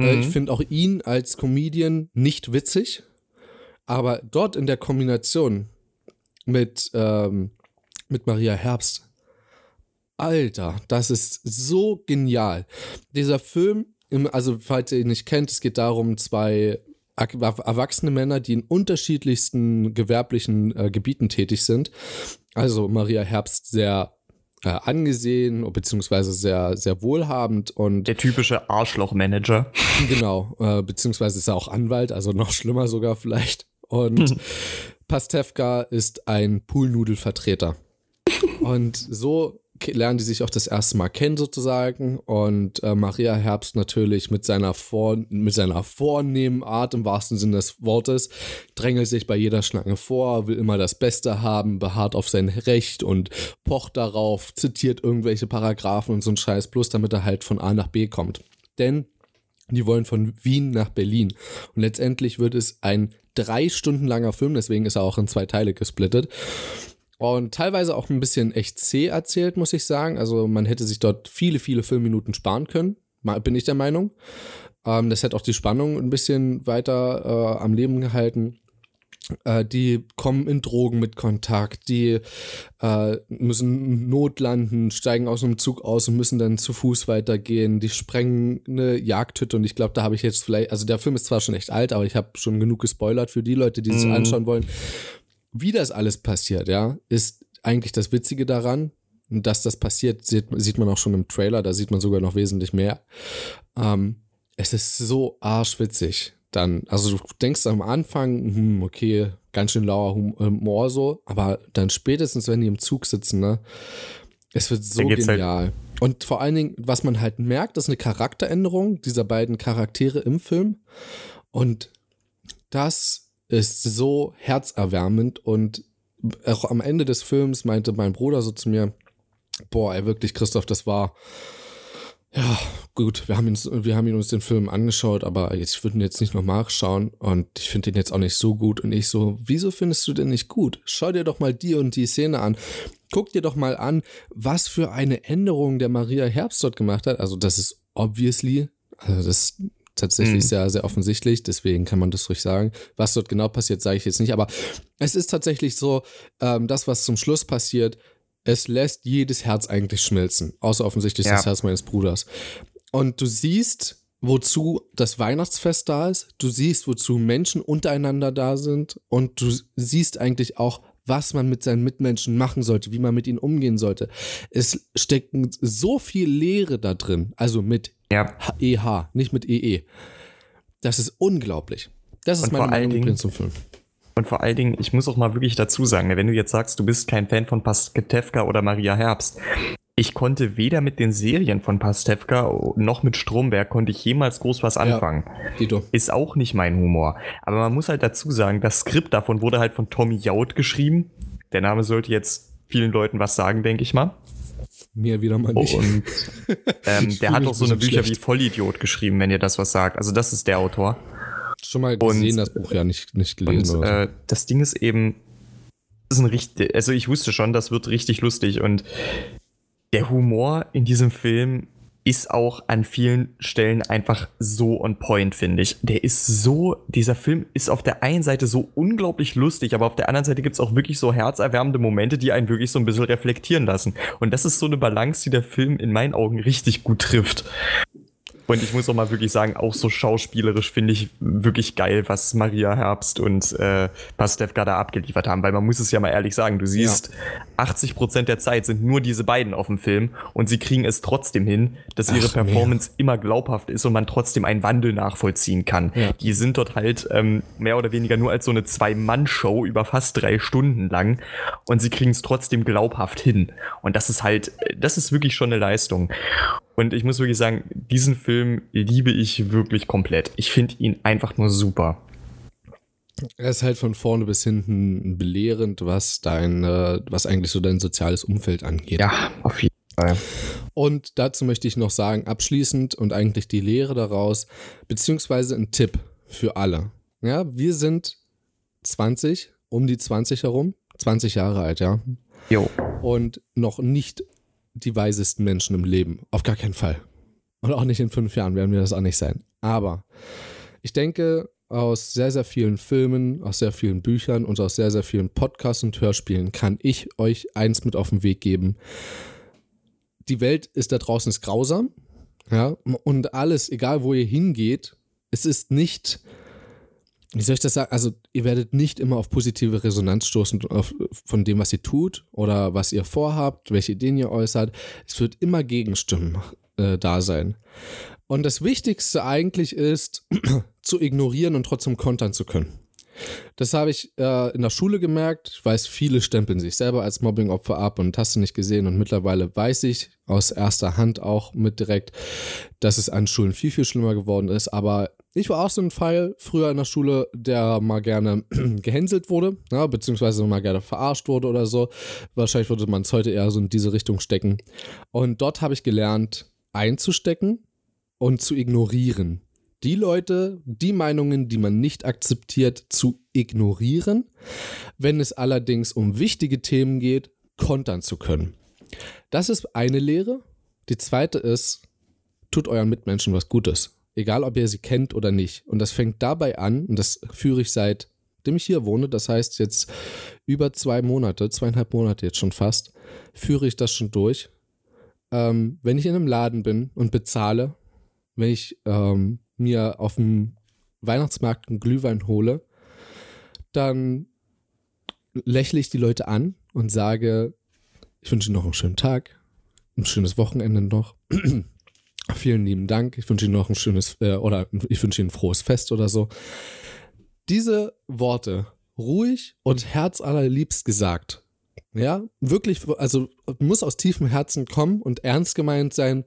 Äh, Ich finde auch ihn als Comedian nicht witzig. Aber dort in der Kombination mit, ähm, mit Maria Herbst, Alter, das ist so genial. Dieser Film, also falls ihr ihn nicht kennt, es geht darum, zwei er- erwachsene Männer, die in unterschiedlichsten gewerblichen äh, Gebieten tätig sind. Also Maria Herbst sehr äh, angesehen, beziehungsweise sehr, sehr wohlhabend und Der typische Arschloch-Manager. Genau, äh, beziehungsweise ist er auch Anwalt, also noch schlimmer sogar vielleicht. Und Pastewka ist ein Poolnudelvertreter. Und so lernen die sich auch das erste Mal kennen sozusagen. Und äh, Maria Herbst natürlich mit seiner, vor, mit seiner vornehmen Art im wahrsten Sinne des Wortes drängelt sich bei jeder Schlange vor, will immer das Beste haben, beharrt auf sein Recht und pocht darauf, zitiert irgendwelche Paragraphen und so ein Scheiß, bloß damit er halt von A nach B kommt. Denn die wollen von Wien nach Berlin. Und letztendlich wird es ein drei Stunden langer Film, deswegen ist er auch in zwei Teile gesplittet. Und teilweise auch ein bisschen echt zäh erzählt, muss ich sagen. Also man hätte sich dort viele, viele Filmminuten sparen können, bin ich der Meinung. Ähm, das hätte auch die Spannung ein bisschen weiter äh, am Leben gehalten. Äh, die kommen in Drogen mit Kontakt, die äh, müssen notlanden, steigen aus einem Zug aus und müssen dann zu Fuß weitergehen. Die sprengen eine Jagdhütte und ich glaube, da habe ich jetzt vielleicht, also der Film ist zwar schon echt alt, aber ich habe schon genug gespoilert für die Leute, die es Mhm. anschauen wollen. Wie das alles passiert, ja, ist eigentlich das Witzige daran. Dass das passiert, sieht, sieht man auch schon im Trailer, da sieht man sogar noch wesentlich mehr. Ähm, es ist so arschwitzig. Dann, also du denkst am Anfang, hm, okay, ganz schön lauer Hum- Humor so, aber dann spätestens, wenn die im Zug sitzen, ne, es wird so halt- genial. Und vor allen Dingen, was man halt merkt, ist eine Charakteränderung dieser beiden Charaktere im Film. Und das ist so herzerwärmend und auch am Ende des Films meinte mein Bruder so zu mir, boah, ey, wirklich, Christoph, das war, ja, gut, wir haben, uns, wir haben ihn uns den Film angeschaut, aber ich würde ihn jetzt nicht nochmal schauen und ich finde ihn jetzt auch nicht so gut. Und ich so, wieso findest du den nicht gut? Schau dir doch mal die und die Szene an. Guck dir doch mal an, was für eine Änderung der Maria Herbst dort gemacht hat. Also, das ist obviously, also das ist tatsächlich Mhm. sehr, sehr offensichtlich, deswegen kann man das ruhig sagen. Was dort genau passiert, sage ich jetzt nicht, aber es ist tatsächlich so, ähm, das, was zum Schluss passiert, es lässt jedes Herz eigentlich schmelzen, außer offensichtlich Ja. das Herz meines Bruders. Und du siehst, wozu das Weihnachtsfest da ist, du siehst, wozu Menschen untereinander da sind und du siehst eigentlich auch, was man mit seinen Mitmenschen machen sollte, wie man mit ihnen umgehen sollte. Es stecken so viel Leere da drin, also mit Ja. EH, nicht mit EE. Das ist unglaublich. Das ist Und meine Meinung Dingen- zum Film. Und vor allen Dingen, ich muss auch mal wirklich dazu sagen, ne, wenn du jetzt sagst, du bist kein Fan von Pasketevka oder Maria Herbst, ich konnte weder mit den Serien von Pastewka noch mit Stromberg konnte ich jemals groß was anfangen. Ja, Ist auch nicht mein Humor. Aber man muss halt dazu sagen, das Skript davon wurde halt von Tommy Jaud geschrieben. Der Name sollte jetzt vielen Leuten was sagen, denke ich mal. Mir wieder mal nicht. Und ähm, der hat auch so eine Bücher schlecht. wie Vollidiot geschrieben, wenn ihr das was sagt. Also das ist der Autor. Schon mal gesehen, und, das Buch ja nicht, nicht gelesen. Und, so. äh, das Ding ist eben, ist ein richtig, also ich wusste schon, das wird richtig lustig und der Humor in diesem Film ist auch an vielen Stellen einfach so on point, finde ich. Der ist so, dieser Film ist auf der einen Seite so unglaublich lustig, aber auf der anderen Seite gibt es auch wirklich so herzerwärmende Momente, die einen wirklich so ein bisschen reflektieren lassen. Und das ist so eine Balance, die der Film in meinen Augen richtig gut trifft. Und ich muss auch mal wirklich sagen, auch so schauspielerisch finde ich wirklich geil, was Maria Herbst und äh, Pastewka da abgeliefert haben. Weil man muss es ja mal ehrlich sagen, du siehst, ja. 80 Prozent der Zeit sind nur diese beiden auf dem Film und sie kriegen es trotzdem hin, dass ihre Ach, Performance mehr. immer glaubhaft ist und man trotzdem einen Wandel nachvollziehen kann. Ja. Die sind dort halt ähm, mehr oder weniger nur als so eine Zwei-Mann-Show über fast drei Stunden lang und sie kriegen es trotzdem glaubhaft hin. Und das ist halt, das ist wirklich schon eine Leistung. Und ich muss wirklich sagen, diesen Film liebe ich wirklich komplett. Ich finde ihn einfach nur super. Er ist halt von vorne bis hinten belehrend, was dein, was eigentlich so dein soziales Umfeld angeht. Ja, auf jeden Fall. Und dazu möchte ich noch sagen, abschließend und eigentlich die Lehre daraus, beziehungsweise ein Tipp für alle. Ja, wir sind 20, um die 20 herum, 20 Jahre alt, ja. Jo. Und noch nicht die weisesten Menschen im Leben. Auf gar keinen Fall. Und auch nicht in fünf Jahren werden wir das auch nicht sein. Aber ich denke, aus sehr, sehr vielen Filmen, aus sehr vielen Büchern und aus sehr, sehr vielen Podcasts und Hörspielen kann ich euch eins mit auf den Weg geben. Die Welt ist da draußen ist grausam. Ja, und alles, egal wo ihr hingeht, es ist nicht wie soll ich das sagen? Also, ihr werdet nicht immer auf positive Resonanz stoßen auf, von dem, was ihr tut oder was ihr vorhabt, welche Ideen ihr äußert. Es wird immer Gegenstimmen äh, da sein. Und das Wichtigste eigentlich ist, zu ignorieren und trotzdem kontern zu können. Das habe ich äh, in der Schule gemerkt. Ich weiß, viele stempeln sich selber als Mobbingopfer ab und hast du nicht gesehen. Und mittlerweile weiß ich aus erster Hand auch mit direkt, dass es an Schulen viel, viel schlimmer geworden ist. Aber ich war auch so ein Fall früher in der Schule, der mal gerne gehänselt wurde, ja, beziehungsweise mal gerne verarscht wurde oder so. Wahrscheinlich würde man es heute eher so in diese Richtung stecken. Und dort habe ich gelernt, einzustecken und zu ignorieren. Die Leute, die Meinungen, die man nicht akzeptiert, zu ignorieren. Wenn es allerdings um wichtige Themen geht, kontern zu können. Das ist eine Lehre. Die zweite ist, tut euren Mitmenschen was Gutes. Egal, ob ihr sie kennt oder nicht. Und das fängt dabei an, und das führe ich seitdem ich hier wohne, das heißt jetzt über zwei Monate, zweieinhalb Monate jetzt schon fast, führe ich das schon durch. Ähm, wenn ich in einem Laden bin und bezahle, wenn ich ähm, mir auf dem Weihnachtsmarkt einen Glühwein hole, dann lächle ich die Leute an und sage, ich wünsche Ihnen noch einen schönen Tag, ein schönes Wochenende noch. Vielen lieben Dank. Ich wünsche Ihnen noch ein schönes äh, oder ich wünsche Ihnen ein frohes Fest oder so. Diese Worte ruhig und herzallerliebst gesagt. Ja, wirklich, also muss aus tiefem Herzen kommen und ernst gemeint sein.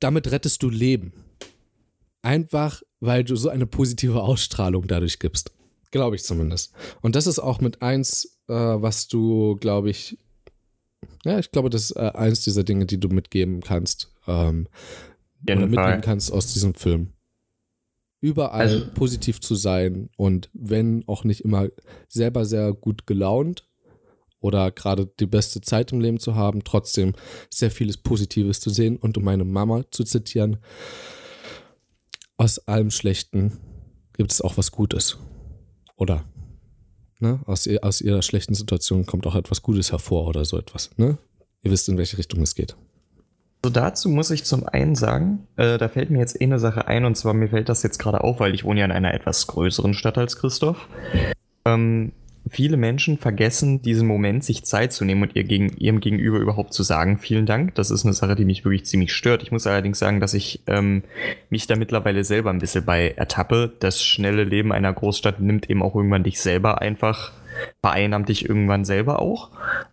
Damit rettest du Leben. Einfach, weil du so eine positive Ausstrahlung dadurch gibst. Glaube ich zumindest. Und das ist auch mit eins, äh, was du, glaube ich, ja, ich glaube, das ist äh, eins dieser Dinge, die du mitgeben kannst ähm, oder mitnehmen Fall. kannst aus diesem Film. Überall also, positiv zu sein und wenn auch nicht immer selber sehr gut gelaunt oder gerade die beste Zeit im Leben zu haben, trotzdem sehr vieles Positives zu sehen und um meine Mama zu zitieren, aus allem Schlechten gibt es auch was Gutes. Oder? Ne? Aus, aus ihrer schlechten Situation kommt auch etwas Gutes hervor oder so etwas. Ne? Ihr wisst, in welche Richtung es geht. So dazu muss ich zum einen sagen, äh, da fällt mir jetzt eh eine Sache ein, und zwar mir fällt das jetzt gerade auf, weil ich wohne ja in einer etwas größeren Stadt als Christoph. Ähm, viele Menschen vergessen diesen Moment, sich Zeit zu nehmen und ihr gegen, ihrem Gegenüber überhaupt zu sagen, vielen Dank. Das ist eine Sache, die mich wirklich ziemlich stört. Ich muss allerdings sagen, dass ich ähm, mich da mittlerweile selber ein bisschen bei ertappe. Das schnelle Leben einer Großstadt nimmt eben auch irgendwann dich selber einfach, vereinnahmt dich irgendwann selber auch.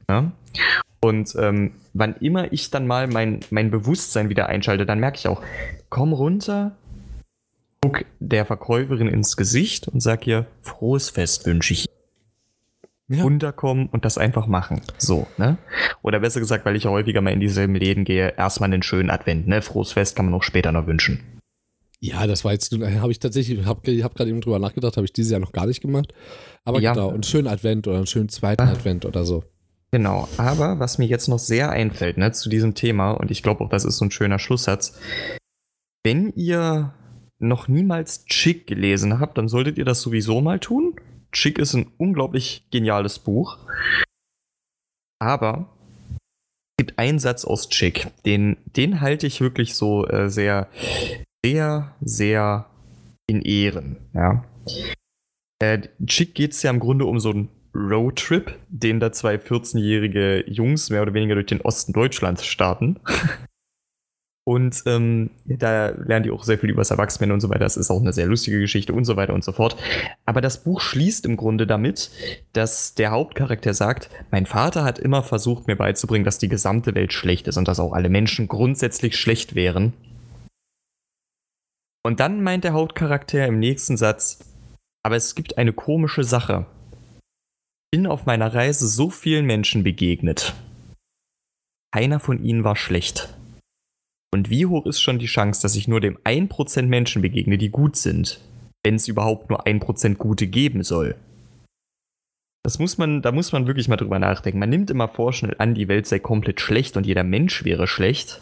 Ja? Und ähm, wann immer ich dann mal mein, mein Bewusstsein wieder einschalte, dann merke ich auch, komm runter, guck der Verkäuferin ins Gesicht und sag ihr, frohes Fest wünsche ich. Ja. Runterkommen und das einfach machen. So, ne? Oder besser gesagt, weil ich ja häufiger mal in dieselben Läden gehe, erstmal einen schönen Advent, ne? Frohes Fest kann man auch später noch wünschen. Ja, das war jetzt, habe ich tatsächlich, habe hab gerade eben drüber nachgedacht, habe ich dieses Jahr noch gar nicht gemacht. Aber ja. genau, einen schönen Advent oder einen schönen zweiten ah. Advent oder so. Genau, aber was mir jetzt noch sehr einfällt, ne, zu diesem Thema, und ich glaube auch, das ist so ein schöner Schlusssatz. Wenn ihr noch niemals Chick gelesen habt, dann solltet ihr das sowieso mal tun. Chick ist ein unglaublich geniales Buch. Aber es gibt einen Satz aus Chick, den, den halte ich wirklich so äh, sehr, sehr, sehr in Ehren. Ja. Äh, Chick geht es ja im Grunde um so einen Roadtrip, den da zwei 14-jährige Jungs mehr oder weniger durch den Osten Deutschlands starten. Und ähm, da lernen die auch sehr viel über das Erwachsene und so weiter. Das ist auch eine sehr lustige Geschichte und so weiter und so fort. Aber das Buch schließt im Grunde damit, dass der Hauptcharakter sagt, mein Vater hat immer versucht, mir beizubringen, dass die gesamte Welt schlecht ist und dass auch alle Menschen grundsätzlich schlecht wären. Und dann meint der Hauptcharakter im nächsten Satz, aber es gibt eine komische Sache. Ich bin auf meiner Reise so vielen Menschen begegnet. Keiner von ihnen war schlecht. Und wie hoch ist schon die Chance, dass ich nur dem 1% Menschen begegne, die gut sind, wenn es überhaupt nur 1% Gute geben soll? Das muss man, da muss man wirklich mal drüber nachdenken. Man nimmt immer vorschnell an, die Welt sei komplett schlecht und jeder Mensch wäre schlecht.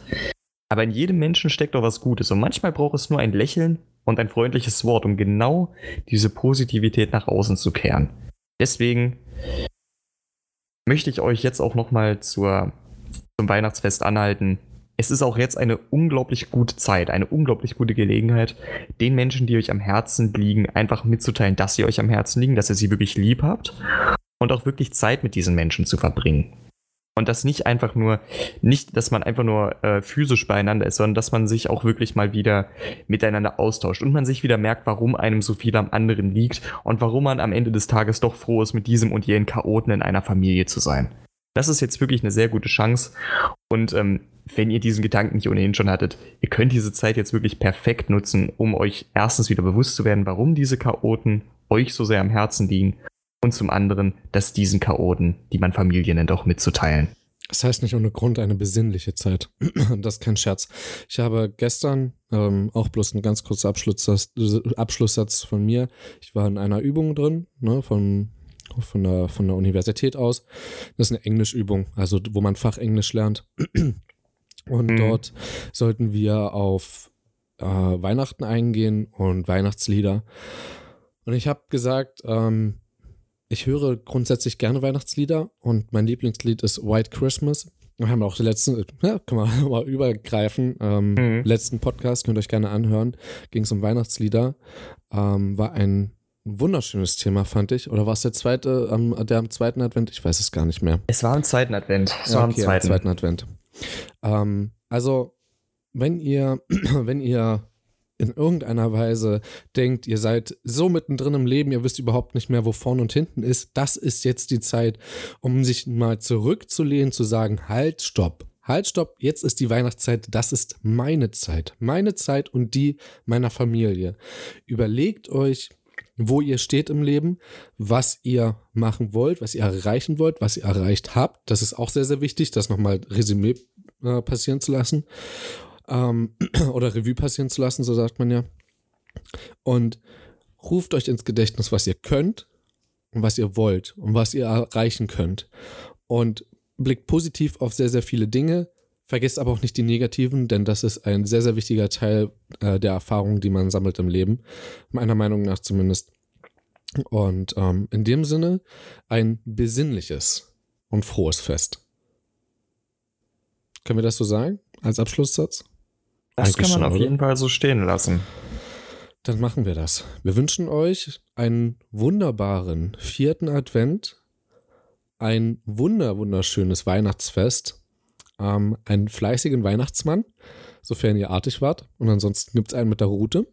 Aber in jedem Menschen steckt doch was Gutes. Und manchmal braucht es nur ein Lächeln und ein freundliches Wort, um genau diese Positivität nach außen zu kehren. Deswegen möchte ich euch jetzt auch nochmal zum Weihnachtsfest anhalten es ist auch jetzt eine unglaublich gute Zeit, eine unglaublich gute Gelegenheit, den Menschen, die euch am Herzen liegen, einfach mitzuteilen, dass sie euch am Herzen liegen, dass ihr sie wirklich lieb habt und auch wirklich Zeit mit diesen Menschen zu verbringen. Und das nicht einfach nur, nicht, dass man einfach nur äh, physisch beieinander ist, sondern dass man sich auch wirklich mal wieder miteinander austauscht und man sich wieder merkt, warum einem so viel am anderen liegt und warum man am Ende des Tages doch froh ist, mit diesem und jenen Chaoten in einer Familie zu sein. Das ist jetzt wirklich eine sehr gute Chance. Und ähm, wenn ihr diesen Gedanken nicht ohnehin schon hattet, ihr könnt diese Zeit jetzt wirklich perfekt nutzen, um euch erstens wieder bewusst zu werden, warum diese Chaoten euch so sehr am Herzen liegen und zum anderen, dass diesen Chaoten, die man Familie nennt, auch mitzuteilen. Das heißt nicht ohne Grund eine besinnliche Zeit. Das ist kein Scherz. Ich habe gestern ähm, auch bloß ein ganz kurzer Abschlusssatz, Abschlusssatz von mir. Ich war in einer Übung drin, ne, von von der, von der Universität aus. Das ist eine Englischübung, also wo man Fachenglisch lernt. Und mhm. dort sollten wir auf äh, Weihnachten eingehen und Weihnachtslieder. Und ich habe gesagt, ähm, ich höre grundsätzlich gerne Weihnachtslieder und mein Lieblingslied ist White Christmas. Wir haben auch die letzten, ja, kann man mal übergreifen, ähm, mhm. letzten Podcast, könnt ihr euch gerne anhören, ging es um Weihnachtslieder. Ähm, war ein ein wunderschönes Thema, fand ich. Oder war es der zweite, ähm, der am zweiten Advent? Ich weiß es gar nicht mehr. Es war am zweiten Advent. Es ja, war am okay, zweiten. Am zweiten Advent. Ähm, also, wenn ihr, wenn ihr in irgendeiner Weise denkt, ihr seid so mittendrin im Leben, ihr wisst überhaupt nicht mehr, wo vorne und hinten ist, das ist jetzt die Zeit, um sich mal zurückzulehnen, zu sagen, halt, stopp. Halt, stopp, jetzt ist die Weihnachtszeit, das ist meine Zeit. Meine Zeit und die meiner Familie. Überlegt euch, wo ihr steht im Leben, was ihr machen wollt, was ihr erreichen wollt, was ihr erreicht habt. Das ist auch sehr, sehr wichtig, das nochmal Resümee äh, passieren zu lassen. Ähm, oder Revue passieren zu lassen, so sagt man ja. Und ruft euch ins Gedächtnis, was ihr könnt und was ihr wollt und was ihr erreichen könnt. Und blickt positiv auf sehr, sehr viele Dinge, Vergesst aber auch nicht die negativen, denn das ist ein sehr, sehr wichtiger Teil äh, der Erfahrungen, die man sammelt im Leben. Meiner Meinung nach zumindest. Und ähm, in dem Sinne ein besinnliches und frohes Fest. Können wir das so sagen? Als Abschlusssatz? Das Eigentlich kann man schon, auf oder? jeden Fall so stehen lassen. dann machen wir das. Wir wünschen euch einen wunderbaren vierten Advent, ein wunder, wunderschönes Weihnachtsfest, ähm, einen fleißigen Weihnachtsmann, sofern ihr artig wart. Und ansonsten gibt es einen mit der Route.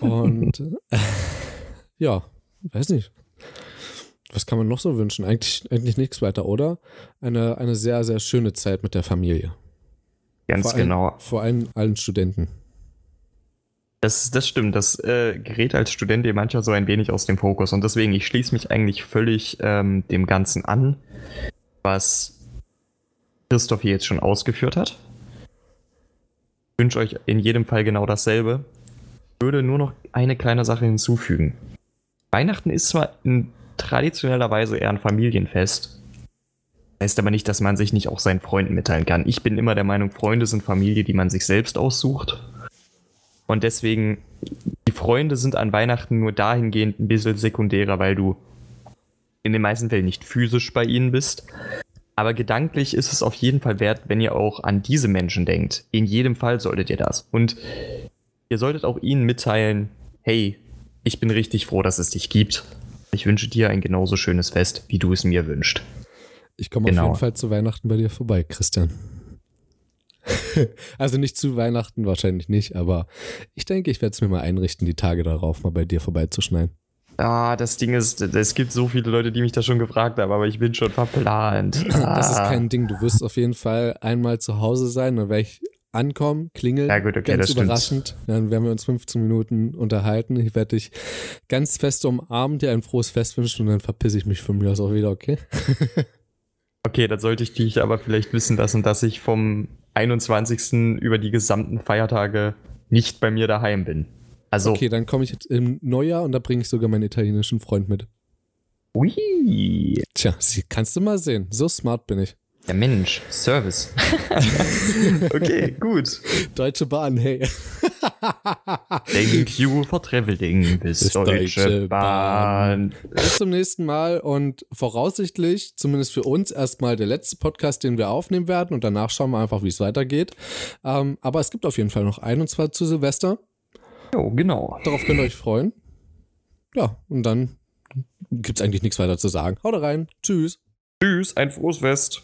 Und äh, ja, weiß nicht. Was kann man noch so wünschen? Eigentlich, eigentlich nichts weiter, oder? Eine, eine sehr, sehr schöne Zeit mit der Familie. Ganz vor genau. Vor allem allen Studenten. Das, das stimmt. Das äh, gerät als Student dir manchmal so ein wenig aus dem Fokus. Und deswegen, ich schließe mich eigentlich völlig ähm, dem Ganzen an, was Christoph hier jetzt schon ausgeführt hat. Ich wünsche euch in jedem Fall genau dasselbe. Ich würde nur noch eine kleine Sache hinzufügen. Weihnachten ist zwar in traditioneller Weise eher ein Familienfest. Heißt aber nicht, dass man sich nicht auch seinen Freunden mitteilen kann. Ich bin immer der Meinung, Freunde sind Familie, die man sich selbst aussucht. Und deswegen, die Freunde sind an Weihnachten nur dahingehend ein bisschen sekundärer, weil du in den meisten Fällen nicht physisch bei ihnen bist. Aber gedanklich ist es auf jeden Fall wert, wenn ihr auch an diese Menschen denkt. In jedem Fall solltet ihr das. Und ihr solltet auch ihnen mitteilen, hey, ich bin richtig froh, dass es dich gibt. Ich wünsche dir ein genauso schönes Fest, wie du es mir wünschst. Ich komme Genau. auf jeden Fall zu Weihnachten bei dir vorbei, Christian. also nicht zu Weihnachten wahrscheinlich nicht, aber ich denke, ich werde es mir mal einrichten, die Tage darauf mal bei dir vorbeizuschneiden. Ah, das Ding ist, es gibt so viele Leute, die mich da schon gefragt haben, aber ich bin schon verplant. Das ist Ah. kein Ding. Du wirst auf jeden Fall einmal zu Hause sein, dann werde ich ankommen, klingeln. Ja, gut, okay, ganz überraschend. Dann werden wir uns 15 Minuten unterhalten. Ich werde dich ganz fest umarmen, dir ein frohes Fest wünschen und dann verpisse ich mich von mir aus auch wieder, okay? Okay, dann sollte ich dich aber vielleicht wissen lassen, dass ich vom 21. über die gesamten Feiertage nicht bei mir daheim bin. Also, Okay, dann komme ich jetzt im Neujahr und da bringe ich sogar meinen italienischen Freund mit. ui, Tja, kannst du mal sehen. So smart bin ich. der Mensch, Service. okay, gut. Deutsche Bahn, hey. Thank you for traveling bis Bis Deutsche, Deutsche Bahn. Bis zum nächsten Mal und voraussichtlich, zumindest für uns, erstmal der letzte Podcast, den wir aufnehmen werden und danach schauen wir einfach, wie es weitergeht. Ähm, aber es gibt auf jeden Fall noch einen und zwar zu Silvester. Jo, genau. Darauf könnt ihr euch freuen. Ja, und dann gibt es eigentlich nichts weiter zu sagen. Haut rein. Tschüss. Tschüss, ein frohes Fest.